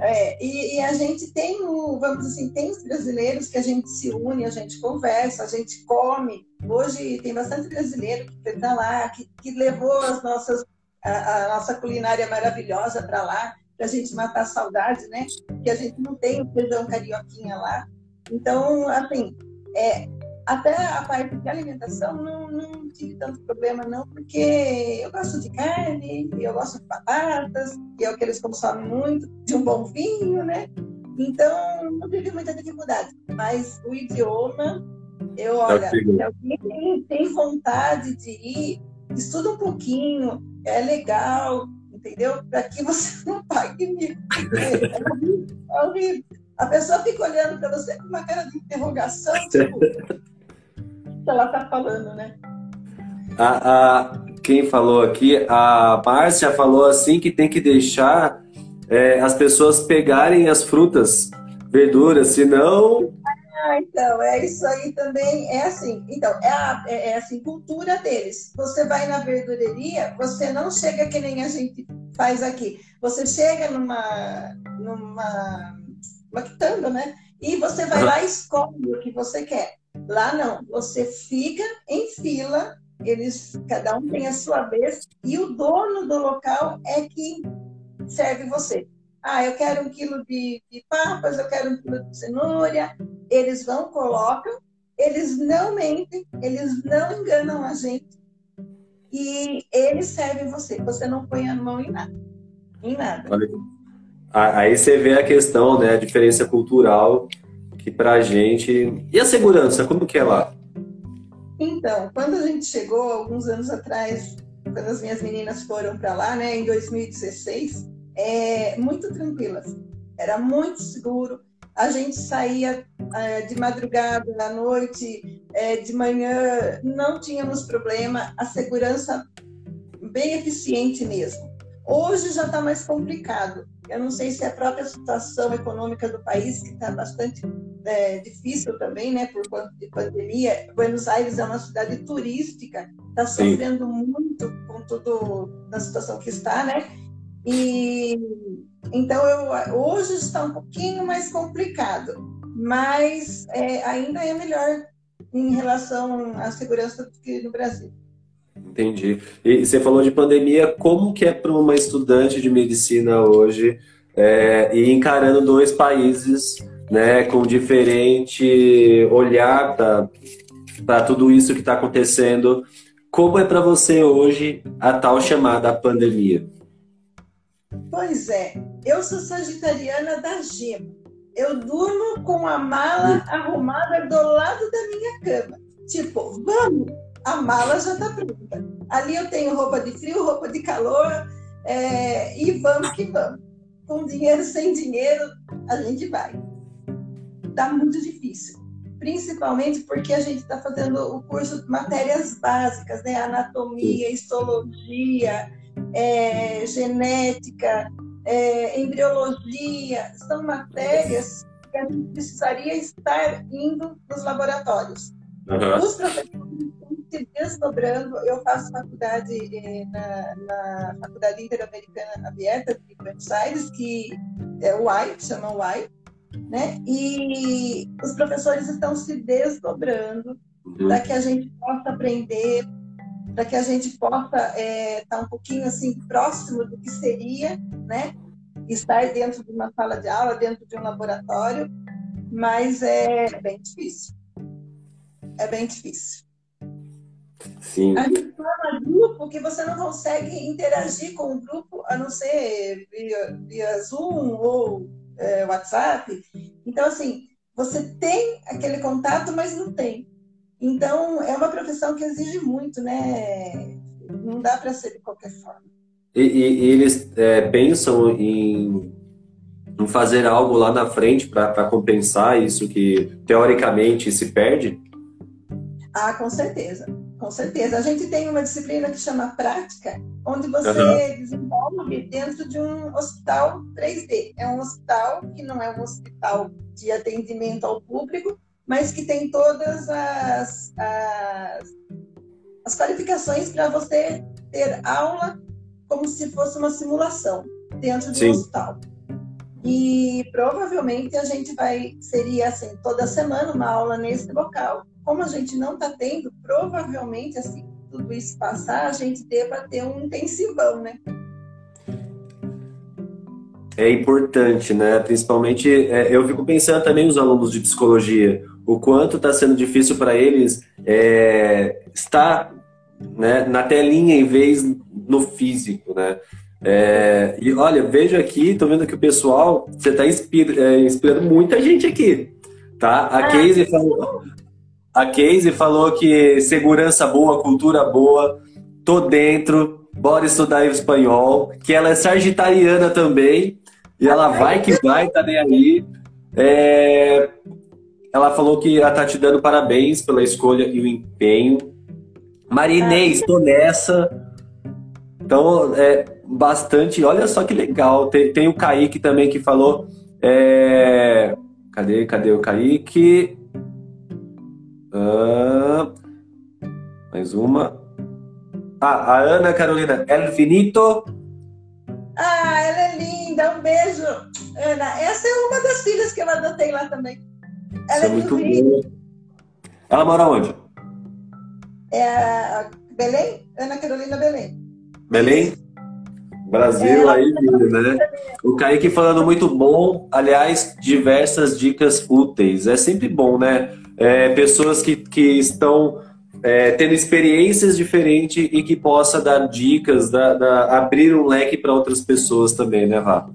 É, e, e, a gente tem o, vamos assim, tem os brasileiros que a gente se une, a gente conversa, a gente come. Hoje tem bastante brasileiro que para lá, que, que levou as nossas, a, a nossa culinária maravilhosa para lá, para a gente matar a saudade, né? Que a gente não tem o feijão carioquinha lá. Então, assim, é, até a parte de alimentação não, não tive tanto problema, não, porque eu gosto de carne, eu gosto de batatas, que é o que eles consomem muito, de um bom vinho, né? Então, não tive muita dificuldade. Mas o idioma, eu, olha, se alguém tem, tem vontade de ir, estuda um pouquinho, é legal, entendeu? Para que você não pague mico. É horrível, é horrível. A pessoa fica olhando para você com uma cara de interrogação, tipo, que ela está falando, né? A, a, quem falou aqui, a Márcia falou assim que tem que deixar é, as pessoas pegarem as frutas, verduras, senão. Ah, então, é isso aí também. É assim, então, é, a, é, é assim, cultura deles. Você vai na verdureria, você não chega que nem a gente faz aqui. Você chega numa, numa uma quitanda, né? E você vai lá e escolhe o que você quer. Lá não, você fica em fila, eles cada um tem a sua vez e o dono do local é que serve você. Ah, eu quero um quilo de, de papas, eu quero um quilo de cenoura. Eles vão, colocam, eles não mentem, eles não enganam a gente e eles servem você. Você não põe a mão em nada, em nada. Aí você vê a questão, né, a diferença cultural que pra gente. E a segurança, como que é lá? Então, quando a gente chegou, alguns anos atrás, quando as minhas meninas foram para lá, né, em 2016, é muito tranquilas. Era muito seguro. A gente saía é, de madrugada, à noite, é, de manhã, não tínhamos problema. A segurança bem eficiente mesmo. Hoje já está mais complicado. Eu não sei se é a própria situação econômica do país, que está bastante é, difícil também, né, por conta de pandemia. Buenos Aires é uma cidade turística, está sofrendo muito com tudo na situação que está, né? E então eu, hoje está um pouquinho mais complicado, mas é, ainda é melhor em relação à segurança do que no Brasil. Entendi. E você falou de pandemia, como que é para uma estudante de medicina hoje é, e encarando dois países né, com diferente olhar para tudo isso que está acontecendo? Como é para você hoje a tal chamada pandemia? Pois é, eu sou sagitariana da gema. Eu durmo com a mala arrumada do lado da minha cama. Tipo, vamos, a mala já está pronta. Ali eu tenho roupa de frio, roupa de calor, é, e vamos que vamos. Com dinheiro, sem dinheiro, a gente vai. Está muito difícil. Principalmente porque a gente está fazendo o curso de matérias básicas, né? Anatomia, histologia, é, genética, é, embriologia. São matérias que a gente precisaria estar indo nos laboratórios. Uhum. Os professores se desdobrando. Eu faço faculdade eh, na, na, Faculdade Interamericana Aberta de Buenos Aires, que é o UAI, que chama UAI, né? E os professores estão se desdobrando uhum. para que a gente possa aprender, para que a gente possa estar é, tá um pouquinho assim próximo do que seria, né? Estar dentro de uma sala de aula, dentro de um laboratório, mas é bem difícil. É bem difícil. Sim. A gente forma grupo que você não consegue interagir com o grupo, a não ser via, via Zoom ou é, WhatsApp. Então, assim, você tem aquele contato, mas não tem. Então, é uma profissão que exige muito, né? Não dá para ser de qualquer forma. E, e, e eles é, pensam em, em, fazer algo lá na frente para compensar isso que teoricamente se perde? Ah, com certeza. Com certeza. A gente tem uma disciplina que chama prática, onde você uhum. desenvolve dentro de um hospital 3D. É um hospital que não é um hospital de atendimento ao público, mas que tem todas as, as, as qualificações para você ter aula como se fosse uma simulação dentro de Sim. um hospital. E provavelmente a gente vai, seria assim, toda semana uma aula nesse local como a gente não está tendo, provavelmente, assim, tudo isso passar, a gente deva ter um intensivão, né? É importante, né? Principalmente, é, eu fico pensando também os alunos de psicologia, o quanto está sendo difícil para eles é, estar né, na telinha em vez no físico, né? É, e olha, vejo aqui, tô vendo que o pessoal, você está inspira, é, inspirando muita gente aqui, tá? A ah, Casey falou, a Casey falou que segurança boa, cultura boa. tô dentro, bora estudar espanhol, que ela é sagitariana também, e ela vai que vai, tá nem aí. É... Ela falou que ela tá te dando parabéns pela escolha e o empenho. Marinês, tô nessa. Então, é bastante. Olha só que legal. Tem, tem o Kaique também que falou. É... Cadê, cadê o Kaique? Ah, mais uma. Ah, a Ana Carolina Elfinito. Ah, ela é linda. Um beijo, Ana. Essa é uma das filhas que eu adotei lá também. Ela Isso é, é muito boa. Ela mora onde? É Belém? Ana Carolina Belém. Belém? Brasil é, aí, né? O Kaique falando muito bom. Aliás, diversas dicas úteis. É sempre bom, né? É, pessoas que, que estão é, tendo experiências diferentes e que possa dar dicas, da, da abrir um leque para outras pessoas também, né, Vá?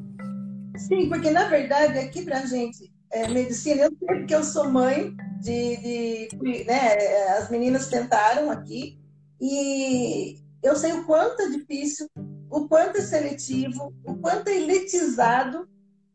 Sim, porque na verdade aqui para gente é, medicina, eu sei que eu sou mãe de, de né, as meninas tentaram aqui e eu sei o quanto é difícil, o quanto é seletivo, o quanto é elitizado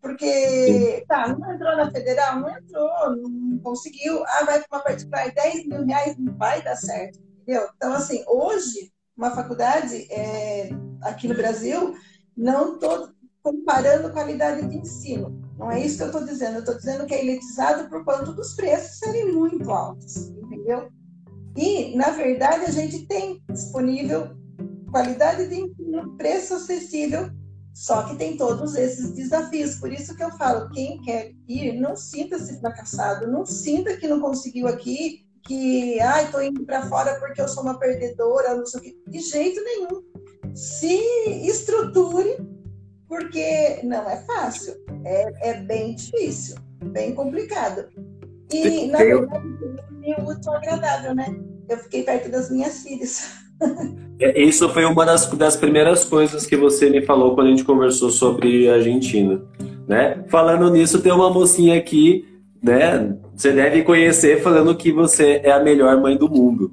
porque, tá, não entrou na federal, não entrou, não conseguiu. Ah, vai para uma particular, 10 mil reais não vai dar certo, entendeu? Então, assim, hoje, uma faculdade é, aqui no Brasil, não estou comparando qualidade de ensino. Não é isso que eu estou dizendo. Eu estou dizendo que é elitizado por conta dos preços serem muito altos, entendeu? E, na verdade, a gente tem disponível qualidade de ensino, preço acessível só que tem todos esses desafios. Por isso que eu falo, quem quer ir, não sinta-se fracassado, não sinta que não conseguiu aqui, que, ah, tô indo para fora porque eu sou uma perdedora, não sei o quê. De jeito nenhum. Se estruture, porque não é fácil, é, é bem difícil, bem complicado. E, na verdade, é muito agradável, né? Eu fiquei perto das minhas filhas. É, isso foi uma das, das primeiras coisas que você me falou quando a gente conversou sobre a Argentina, né? Falando nisso, tem uma mocinha aqui, né? Você deve conhecer falando que você é a melhor mãe do mundo.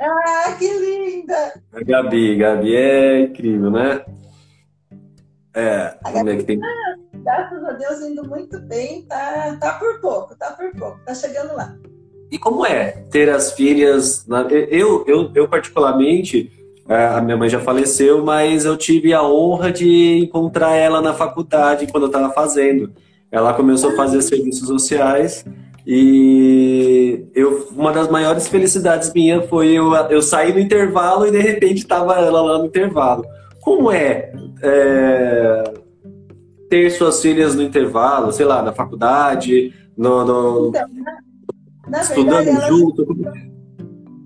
Ah, que linda! A Gabi, Gabi é incrível, né? É, a Gabi, é que tem... Ah, graças a Deus, indo muito bem, tá, tá por pouco, tá por pouco, tá chegando lá. E como é ter as filhas? Na... Eu, eu, eu particularmente, é, a minha mãe já faleceu, mas eu tive a honra de encontrar ela na faculdade quando eu estava fazendo. Ela começou a fazer serviços sociais e eu, uma das maiores felicidades minha foi eu, eu sair no intervalo e de repente estava ela lá no intervalo. Como é, é, ter suas filhas no intervalo, sei lá, na faculdade, no, no... Então, na Estudando verdade, elas, junto?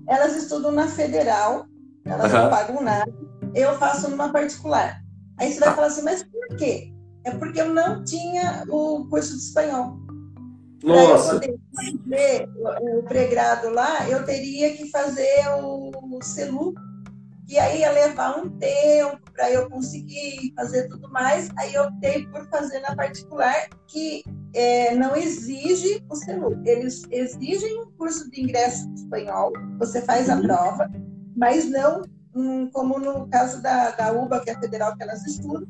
Elas estudam na federal, elas uhum. não pagam nada. Eu faço numa particular. Aí você vai falar assim, mas por quê? É porque eu não tinha o curso de espanhol. Nossa! Para eu fazer o pregrado lá, eu teria que fazer o CELU, e aí ia levar um tempo para eu conseguir fazer tudo mais. Aí eu optei por fazer na particular, que é, não exige o CELU. Eles exigem um curso de ingresso de espanhol, você faz a uhum. prova, mas não hum, como no caso da, da UBA, que é a federal que elas estudam.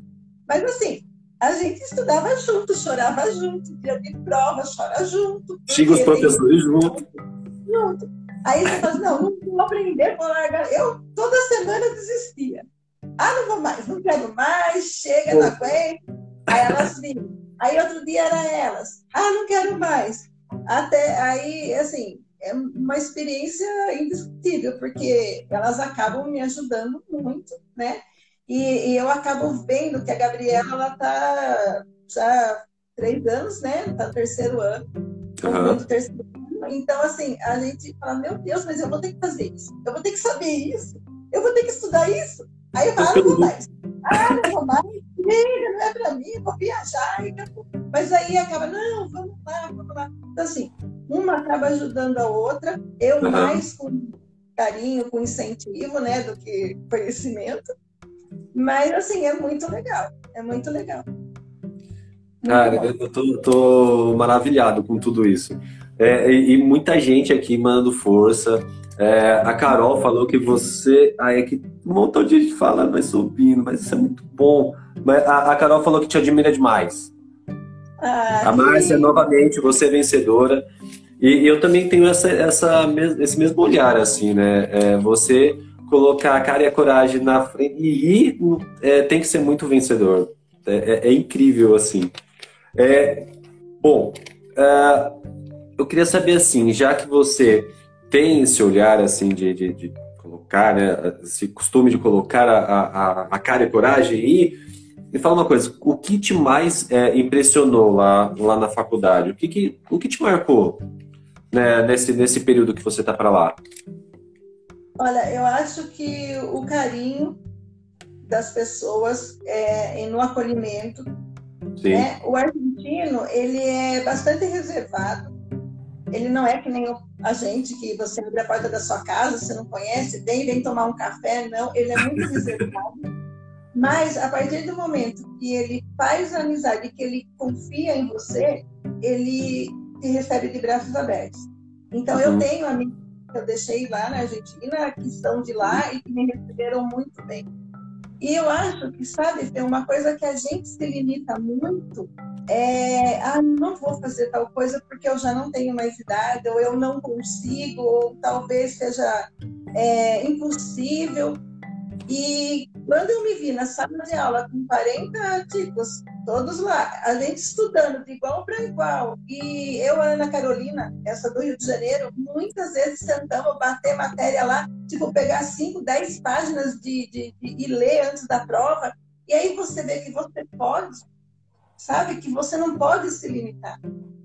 Mas assim, a gente estudava junto, chorava junto, dia de prova, chora junto. Xinga os professores junto. Junto. Aí você fala não, não vou aprender, vou largar. Eu toda semana desistia. Ah, não vou mais, não quero mais, chega, não aguento. Aí elas vinham. Aí outro dia era elas. Ah, não quero mais. Até aí, assim, é uma experiência indiscutível, porque elas acabam me ajudando muito, né? E, e eu acabo vendo que a Gabriela, ela tá já três anos, né? Tá no terceiro ano. Uhum. terceiro então, assim, a gente fala, meu Deus, mas eu vou ter que fazer isso. Eu vou ter que saber isso. Eu vou ter que estudar isso. Aí eu falo, ah, não vou mais. Ah, não vou mais. Não é para mim, vou viajar. Mas aí acaba, não, vamos lá, vamos lá. Então, assim, uma acaba ajudando a outra. Eu uhum. mais com carinho, com incentivo, né, do que conhecimento. Mas, assim, é muito legal. É muito legal. Cara, eu tô, tô, maravilhado com tudo isso. É, e, e, muita gente aqui mandando força. É, a Carol falou que você. Aí é que um montão de gente falando, vai subindo, mas isso é muito bom. A, a Carol falou que te admira demais. Ah, a Márcia, novamente, você é vencedora. E, eu também tenho essa, essa, esse mesmo olhar, assim, né? É, você colocar a cara e a coragem na frente e ir é, tem que ser muito vencedor. É, é, é incrível, assim. É, bom, uh, eu queria saber, assim, já que você tem esse olhar, assim, de, de, de colocar, né, esse costume de colocar a, a, a cara e a coragem e me fala uma coisa, o que te mais é, impressionou lá, lá na faculdade? O que, que, o que te marcou? né, nesse, nesse período que você está para lá? Olha, eu acho que o carinho das pessoas é, no acolhimento. Né? O argentino, ele é bastante reservado. Ele não é que nem a gente, que você abre a porta da sua casa, você não conhece, vem, vem tomar um café. Não, ele é muito reservado. Mas a partir do momento que ele faz amizade, que ele confia em você, ele te recebe de braços abertos. Então, uhum. eu tenho amigos que eu deixei lá na Argentina, que são de lá e que me receberam muito bem. E eu acho que, sabe, tem uma coisa que a gente se limita muito, é, ah, não vou fazer tal coisa porque eu já não tenho mais idade, ou eu não consigo, ou talvez seja é, impossível. E quando eu me vi na sala de aula com 40 tipos, todos lá, a gente estudando de igual para igual, e eu, Ana Carolina, essa do Rio de Janeiro, muitas vezes sentamos, bater matéria lá, tipo, pegar 5, 10 páginas de, de, de, e ler antes da prova, e aí você vê que você pode, sabe? Que você não pode se limitar.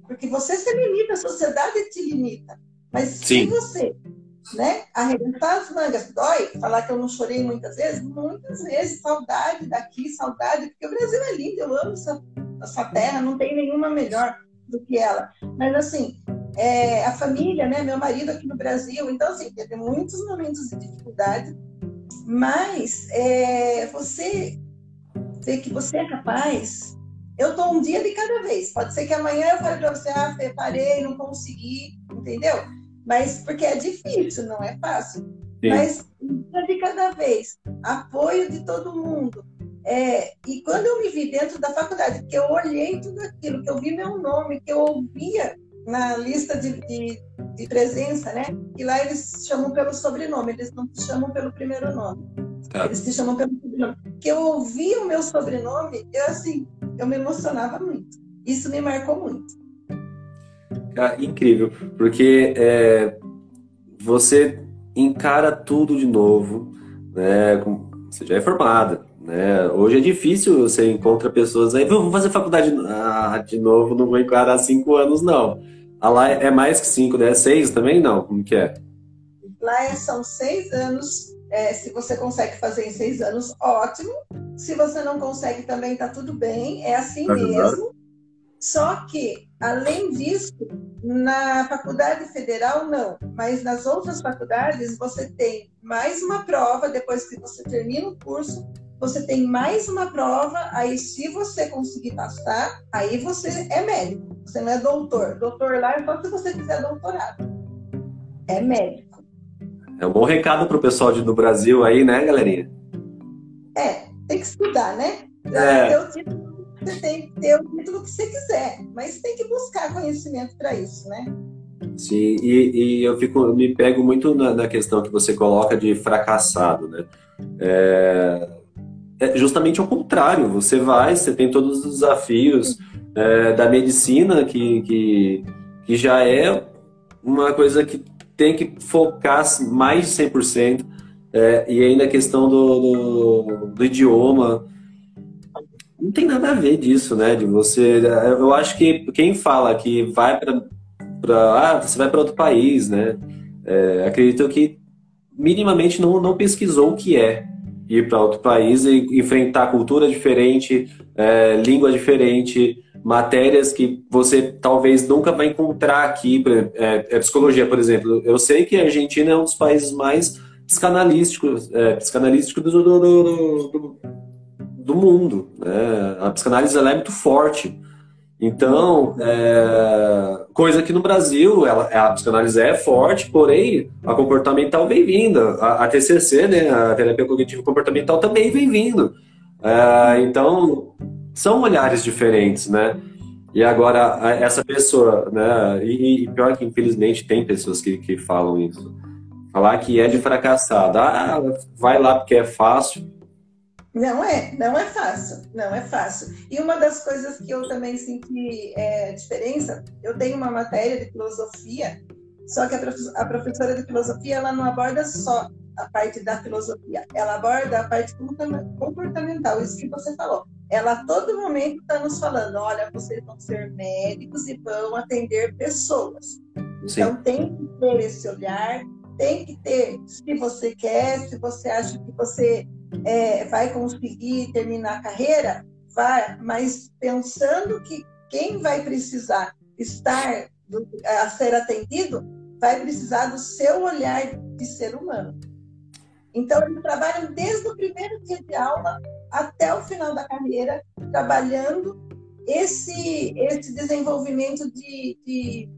Porque você se limita, a sociedade te limita. Mas Sim. se você né? Arrebentar as mangas. Dói falar que eu não chorei muitas vezes? Muitas vezes. Saudade daqui, saudade, porque o Brasil é lindo, eu amo essa, essa terra, não tem nenhuma melhor do que ela. Mas, assim, é, a família, né? Meu marido aqui no Brasil, então, assim, teve muitos momentos de dificuldade, mas é, você vê que você é capaz. Eu tô um dia de cada vez. Pode ser que amanhã eu fale para você, ah, parei, não consegui, entendeu? Mas porque é difícil, não é fácil. Sim. Mas de cada vez, apoio de todo mundo. É, e quando eu me vi dentro da faculdade, que eu olhei tudo aquilo, que eu vi meu nome, que eu ouvia na lista de, de, de presença, né? E lá eles chamam pelo sobrenome, eles não te chamam pelo primeiro nome. Tá. Eles te chamam pelo sobrenome. Que eu ouvia o meu sobrenome, eu assim, eu me emocionava muito. Isso me marcou muito. Ah, incrível, porque é, você encara tudo de novo, né? Você já é formada, né? Hoje é difícil você encontra pessoas aí, vamos fazer faculdade ah, de novo, não vou encarar cinco anos, não. Ah, lá é mais que cinco, né? Seis também não? Como que é? Lá é, são seis anos. É, se você consegue fazer em seis anos, ótimo. Se você não consegue, também tá tudo bem. É assim mesmo. Só que, além disso, na faculdade federal, não, mas nas outras faculdades você tem mais uma prova depois que você termina o curso, você tem mais uma prova, aí se você conseguir passar, aí você é médico, você não é doutor. Doutor lá é só se você quiser doutorado. É médico. É um bom recado para o pessoal do Brasil aí, né, galerinha? É, tem que estudar, né? É. Eu, você tem que ter o título que você quiser, mas tem que buscar conhecimento para isso, né? Sim, e, e, eu fico, me pego muito na, na, questão que você coloca de fracassado, né? É, é justamente ao contrário, você vai, você tem todos os desafios é, da medicina que, que, que já é uma coisa que tem que focar mais de 100%, é, e ainda a questão do, do, do idioma, não tem nada a ver disso, né? De você. Eu acho que quem fala que vai para. Ah, você vai para outro país, né? É, acredito que minimamente não, não pesquisou o que é ir para outro país e enfrentar cultura diferente, é, língua diferente, matérias que você talvez nunca vai encontrar aqui. É, é, psicologia, por exemplo. Eu sei que a Argentina é um dos países mais psicanalísticos, é, psicanalísticos do, do, do, do do mundo. Né? A psicanálise é muito forte. Então, é, coisa que no Brasil ela, a psicanálise é forte, porém a comportamental vem vindo. A, a TCC, né, a terapia cognitivo comportamental também vem vindo. É, então, são olhares diferentes, né? E agora, essa pessoa, né? E, e, pior que infelizmente tem pessoas que, que falam isso. Falar que é de fracassado. Ah, vai lá porque é fácil. Não é, não é fácil, não é fácil. E uma das coisas que eu também senti é, diferença, eu tenho uma matéria de filosofia, só que a, professora de filosofia ela não aborda só a parte da filosofia, ela aborda a parte comportamental, isso que você falou. Ela a todo momento está nos falando, olha, vocês vão ser médicos e vão atender pessoas. Sim. Então tem que ter esse olhar, tem que ter, se você quer, se você acha que você é, vai conseguir terminar a carreira, vai, mas pensando que quem vai precisar estar do, a ser atendido vai precisar do seu olhar de ser humano. Então, eles trabalham desde o primeiro dia de aula até o final da carreira, trabalhando esse, esse desenvolvimento de, de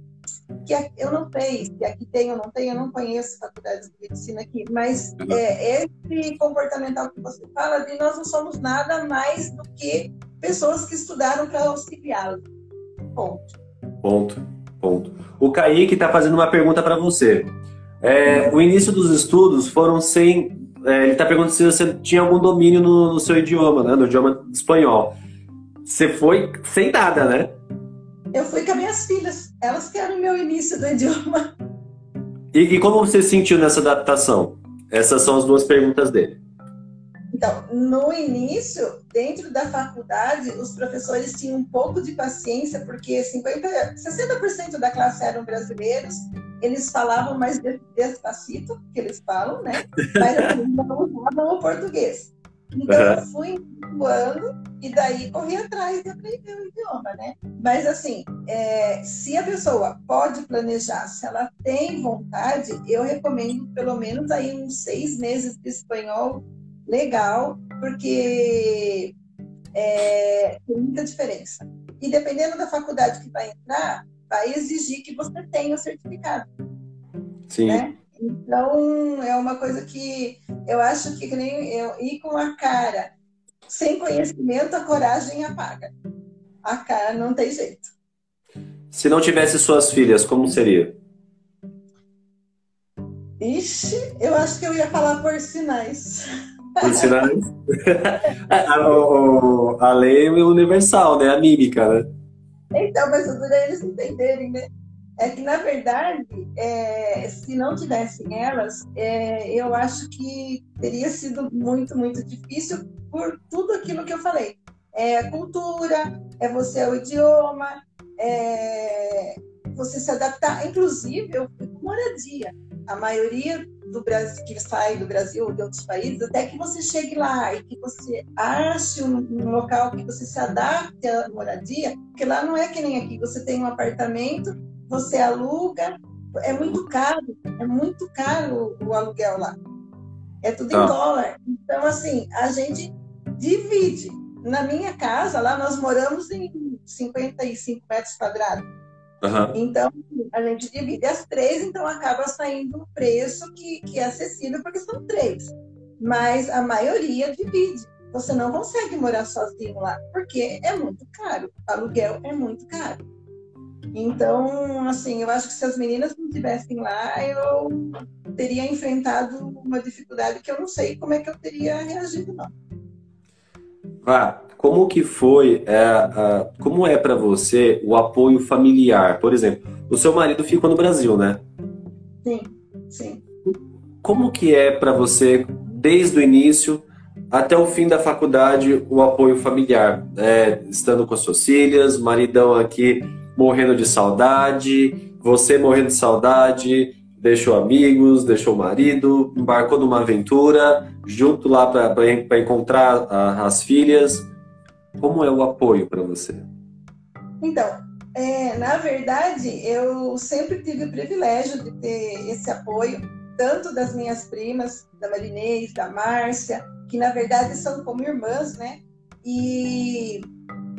que eu não sei se aqui tem ou não tem, eu não conheço faculdades de medicina aqui, mas uhum. é, esse comportamental que você fala, de nós não somos nada mais do que pessoas que estudaram para auxiliá-los. Ponto. Ponto. Ponto. O Kaique está fazendo uma pergunta para você. É, o início dos estudos foram sem. É, ele está perguntando se você tinha algum domínio no, no seu idioma, né, no idioma espanhol. Você foi sem nada, né? Eu fui com as minhas filhas, elas que eram o meu início do idioma. E, e como você sentiu nessa adaptação? Essas são as duas perguntas dele. Então, no início, dentro da faculdade, os professores tinham um pouco de paciência, porque 50, 60% da classe eram brasileiros, eles falavam mais despacito, que eles falam, né? Mas não usavam o português. Então, uhum. eu fui voando e daí corri atrás de aprender o idioma, né? Mas, assim, é, se a pessoa pode planejar, se ela tem vontade, eu recomendo pelo menos aí uns seis meses de espanhol legal, porque é, tem muita diferença. E dependendo da faculdade que vai entrar, vai exigir que você tenha o certificado. Sim. Né? Então, é uma coisa que eu acho que, que nem eu ir com a cara, sem conhecimento, a coragem apaga. A cara não tem jeito. Se não tivesse suas filhas, como seria? Ixi, eu acho que eu ia falar por sinais. Por sinais? a, a, a, lei é universal, né? A mímica, né? Então, mas tudo é eles entenderem, né? É que, na verdade, é, se não tivessem elas, é, eu acho que teria sido muito, muito difícil por tudo aquilo que eu falei. É cultura, é você é o idioma, é você se adaptar. Inclusive, eu fui com moradia. A maioria do Brasil que sai do Brasil ou de outros países, até que você chegue lá e que você ache um, um local que você se adapte à moradia, porque lá não é que nem aqui, você tem um apartamento você aluga, é muito caro, é muito caro o aluguel lá. É tudo ah. em dólar. Então, assim, a gente divide. Na minha casa, lá nós moramos em 55 metros quadrados. Uhum. Então, a gente divide as três, então acaba saindo um preço que, que é acessível, porque são três. Mas a maioria divide. Você não consegue morar sozinho lá, porque é muito caro. O aluguel é muito caro. Então, assim, eu acho que se as meninas não estivessem lá, eu teria enfrentado uma dificuldade que eu não sei como é que eu teria reagido, não. Vá, como que foi, é, como é para você o apoio familiar? Por exemplo, o seu marido ficou no Brasil, né? Sim, sim. Como que é para você, desde o início até o fim da faculdade, o apoio familiar? É, estando com as suas filhas, maridão aqui morrendo de saudade, você morrendo de saudade, deixou amigos, deixou marido, embarcou numa aventura, junto lá para encontrar a, as filhas. Como é o apoio para você? Então, é, na verdade, eu sempre tive o privilégio de ter esse apoio, tanto das minhas primas, da Marinês, da Márcia, que na verdade são como irmãs, né? E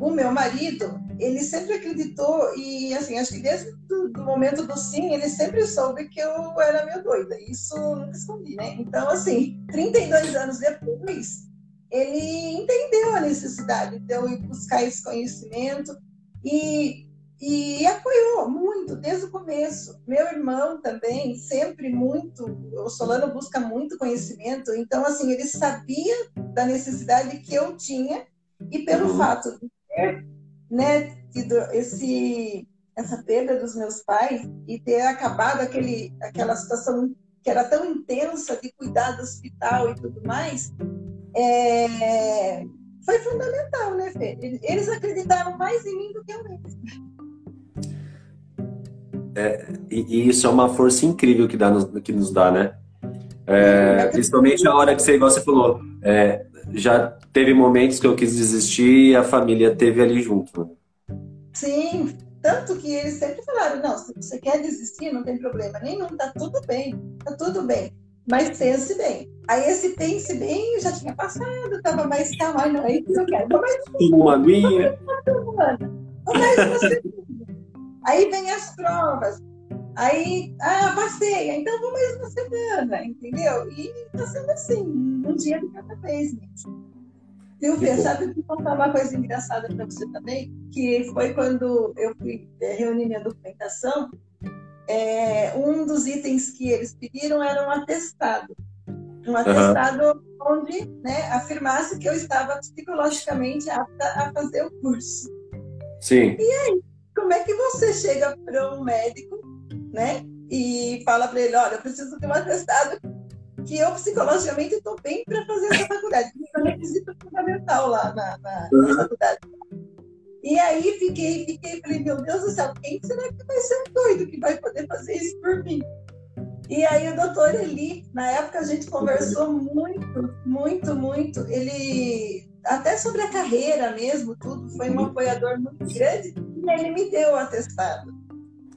o meu marido, ele sempre acreditou e, assim, acho que desde o momento do sim, ele sempre soube que eu era meio doida. Isso nunca escondi, né? Então, assim, 32 anos depois, ele entendeu a necessidade de eu ir buscar esse conhecimento e, e apoiou muito desde o começo. Meu irmão também, sempre muito, o Solano busca muito conhecimento, então, assim, ele sabia da necessidade que eu tinha e pelo uhum. fato de né, tido esse, essa perda dos meus pais e ter acabado aquele, aquela situação que era tão intensa de cuidar do hospital e tudo mais, é, foi fundamental, né, Fê? Eles acreditaram mais em mim do que eu mesmo. É, e, e, isso é uma força incrível que, dá, que nos dá, né? É, principalmente a hora que você, igual você falou, é, já teve momentos que eu quis desistir e a família teve ali junto. Né? Sim, tanto que eles sempre falaram, não, se você quer desistir, não tem problema nenhum, tá tudo bem, tá tudo bem. Mas pense bem. Aí esse pense bem já tinha passado, tava mais calmo, ai não, é isso que eu quero. Mais uma mais semana. Aí vem as provas. Aí, ah, passei, então vou mais uma semana, entendeu? E tá sendo assim, um dia de cada vez mesmo. Viu, Fê? Sabe que contar uma coisa engraçada para você também? Que foi quando eu fui é, reunir minha documentação, é, um dos itens que eles pediram era um atestado. Um atestado uhum. onde né, afirmasse que eu estava psicologicamente apta a fazer o curso. Sim. E aí, como é que você chega para um médico né? E fala para ele, olha, eu preciso de um atestado que eu psicologicamente estou bem para fazer essa faculdade. Isso é um requisito fundamental lá na, na, na, uhum. faculdade. E aí fiquei, fiquei, falei, meu Deus do céu, quem será que vai ser um doido que vai poder fazer isso por mim? E aí o doutor Eli, na época a gente conversou muito, muito, muito. Ele, até sobre a carreira mesmo, tudo, foi um apoiador muito grande, e ele me deu o atestado.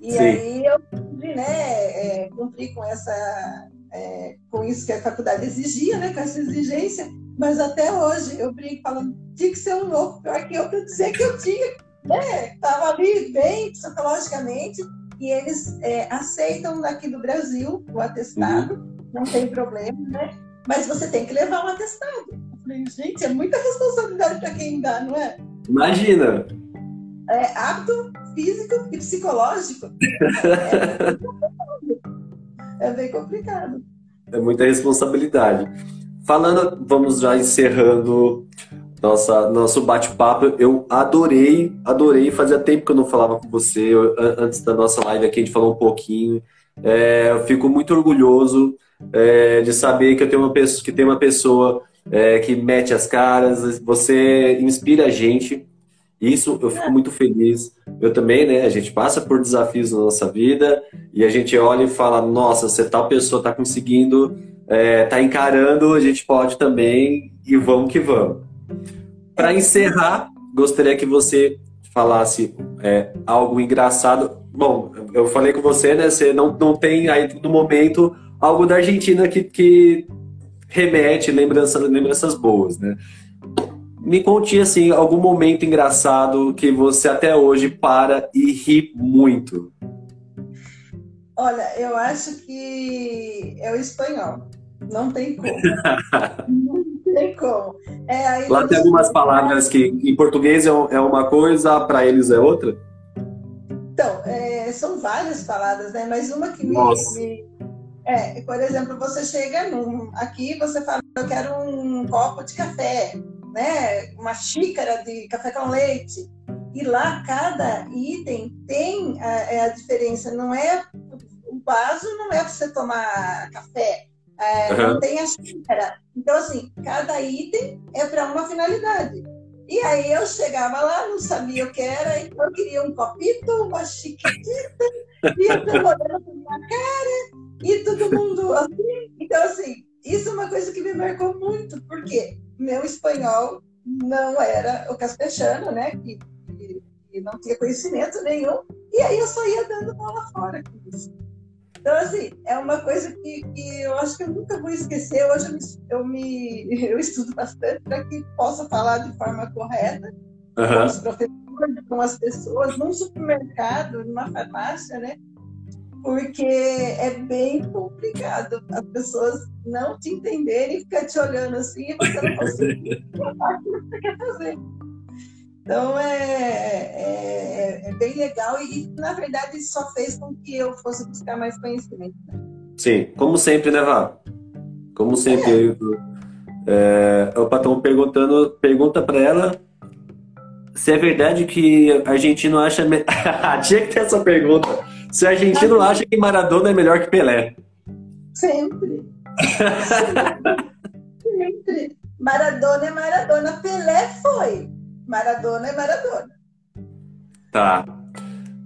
E Sim. aí eu pude, né, é, cumprir com essa é, com isso que a faculdade exigia, né, com essa exigência, mas até hoje eu brinco falando, tinha que ser um louco pior que eu para dizer que eu tinha, né, estava ali bem psicologicamente, e eles é, aceitam daqui do Brasil o atestado, uhum. não tem problema, né, mas você tem que levar um atestado. Eu falei, gente, é muita responsabilidade para quem dá, não é? Imagina! É apto físico e psicológico. É, é bem complicado. É muita responsabilidade. Falando, vamos já encerrando nossa, nosso bate-papo. Eu adorei, adorei. Fazia tempo que eu não falava com você. Eu, antes da nossa live aqui, a gente falou um pouquinho. É, eu fico muito orgulhoso é, de saber que eu tenho uma pessoa, que tem uma pessoa é, que mete as caras. Você inspira a gente. Isso eu fico muito feliz. Eu também, né? A gente passa por desafios na nossa vida e a gente olha e fala: nossa, se tal pessoa está conseguindo, está é, tá encarando, a gente pode também e vamos que vamos. Para encerrar, gostaria que você falasse é, algo engraçado. Bom, eu falei com você, né? Você não, não tem aí no momento algo da Argentina que, que remete lembranças, lembranças boas, né? Me conte assim algum momento engraçado que você até hoje para e ri muito. Olha, eu acho que é o espanhol. Não tem como. não tem como. É, Lá tem algumas palavras que em português é, é uma coisa, para eles é outra? Então, é, são várias palavras, né? Mas uma que me, me, É, por exemplo, você chega num, aqui você fala, eu quero um copo de café né, uma xícara de café com leite. E lá cada item tem a, é a diferença. Não é o vaso não é para você tomar café. É, uhum. Não tem a xícara. Então assim, cada item é para uma finalidade. E aí eu chegava lá, não sabia o que era, então eu queria um copito, uma chiquitita, e eu olhando pra minha cara, e todo mundo assim. Então, assim, isso é uma coisa que me marcou muito, porque meu espanhol não era o caspechano, né? Que, que, que, não tinha conhecimento nenhum. E aí eu só ia dando bola fora com isso. Então, assim, é uma coisa que, que eu acho que eu nunca vou esquecer. Hoje eu me, eu, me, eu estudo bastante para que possa falar de forma correta. uhum. com os professores, com as pessoas, num supermercado, numa farmácia, né? Porque é bem complicado as pessoas não te entenderem e ficar te olhando assim e você não consegue fazer o que você quer fazer. Então é, é, é, bem legal e, na verdade, só fez com que eu fosse buscar mais conhecimento. Né? Sim, como sempre, né, Vá? Como sempre. É. É, o patrão perguntando, pergunta para ela se é verdade que argentino acha. Me... Tinha que ter essa pergunta. Se argentino acha que Maradona é melhor que Pelé. Sempre. Sempre. Maradona é Maradona. Pelé foi. Maradona é Maradona. Tá.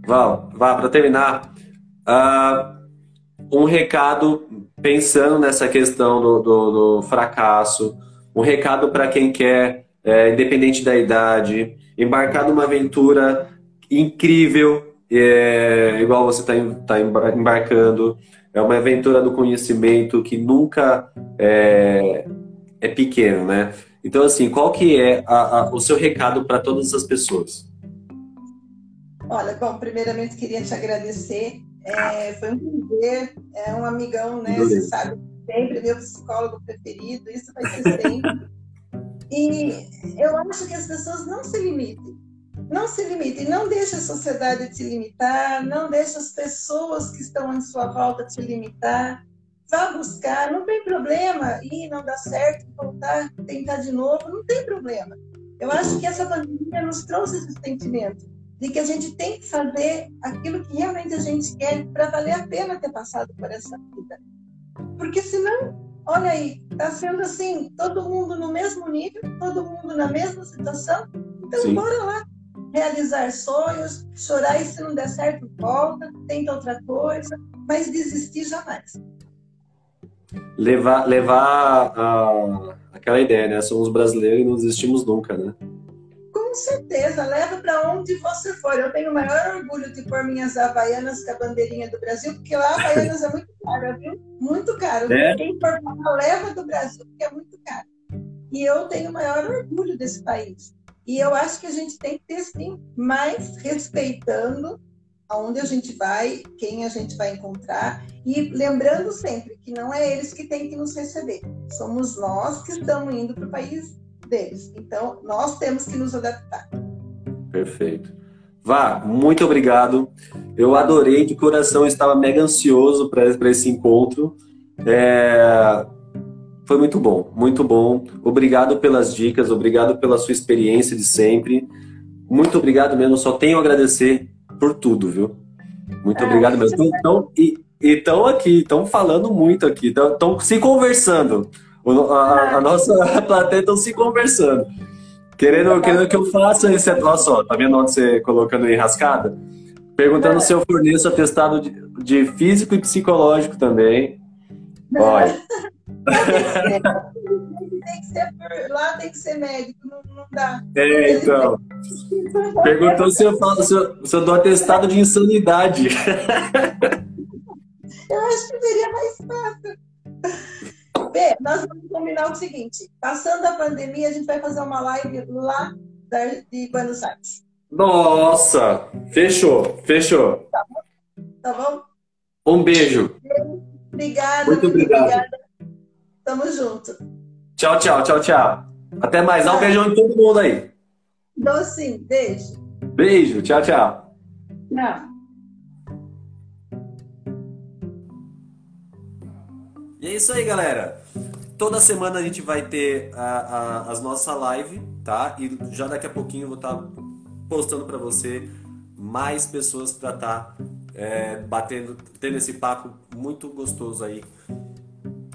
Val, vá, para terminar, uh, um recado pensando nessa questão do, do, do fracasso, um recado para quem quer, é, independente da idade, embarcar numa aventura incrível, é, igual você está tá embarcando. É uma aventura do conhecimento que nunca é, é pequeno, né? Então, assim, qual que é a, a, o seu recado para todas as pessoas? Olha, bom, primeiramente queria te agradecer. É, foi um prazer, é um amigão, né? Você sabe, sempre meu psicólogo preferido, isso vai ser sempre. e eu acho que as pessoas não se limitem. Não se limitem, não deixe a sociedade te limitar, não deixe as pessoas que estão em sua volta te limitar vá buscar, não tem problema ir, não dá certo, voltar, tentar de novo, não tem problema. Eu acho que essa pandemia nos trouxe esse sentimento de que a gente tem que fazer aquilo que realmente a gente quer para valer a pena ter passado por essa vida. Porque senão, olha aí, está sendo assim, todo mundo no mesmo nível, todo mundo na mesma situação, então Sim. bora lá realizar sonhos, chorar e se não der certo, volta, tenta outra coisa, mas desistir jamais levar, levar a, aquela ideia, né? Somos brasileiros e não desistimos nunca, né? Com certeza, leva para onde você for. Eu tenho o maior orgulho de pôr minhas havaianas com a bandeirinha do Brasil, porque lá havaianas é muito caro, viu? Muito caro. É? Quem for leva do Brasil, porque é muito caro. E eu tenho o maior orgulho desse país. E eu acho que a gente tem que ter sim, mas respeitando aonde a gente vai, quem a gente vai encontrar e lembrando sempre que não é eles que têm que nos receber, somos nós que estamos indo para o país deles. Então, nós temos que nos adaptar. Perfeito. Vá, muito obrigado. Eu adorei de coração, estava mega ansioso para esse encontro. É... Foi muito bom, muito bom. Obrigado pelas dicas, obrigado pela sua experiência de sempre. Muito obrigado mesmo, só tenho a agradecer por tudo, viu? Muito ah, obrigado mesmo. Então, e estão aqui, estão falando muito aqui, estão se conversando. O, a, a, nossa plateia estão se conversando. Querendo, querendo que eu faça esse. Olha só, tá vendo onde você colocando enrascada? Perguntando se eu forneço atestado de, de físico e psicológico também. Olha. tem que ser lá tem que ser médico, não, não dá. É, então. Perguntou se eu, falo, se, eu, se eu dou atestado de insanidade. Eu acho que seria mais fácil. Bê, nós vamos combinar o seguinte: passando a pandemia, a gente vai fazer uma live lá de Buenos Aires. Nossa! Fechou, fechou. Tá bom? Tá bom? Um beijo. Obrigada. Muito obrigado. obrigada. Tamo junto. Tchau, tchau, tchau, tchau. Até mais. Dá um beijão em todo mundo aí. Dou sim. Beijo. Beijo. Tchau, tchau. Tchau. E é isso aí, galera. Toda semana a gente vai ter a, a, as nossas lives, tá? E já daqui a pouquinho eu vou estar tá postando para você mais pessoas para estar tá, é, batendo, tendo esse papo muito gostoso aí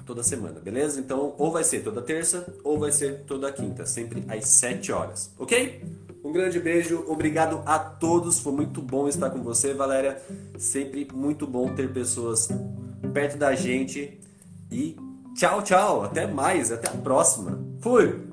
toda semana, beleza? Então, ou vai ser toda terça, ou vai ser toda quinta, sempre às 7 horas, ok? Um grande beijo, obrigado a todos, foi muito bom estar com você, Valéria. Sempre muito bom ter pessoas perto da gente. E tchau, tchau, até mais, até a próxima. Fui!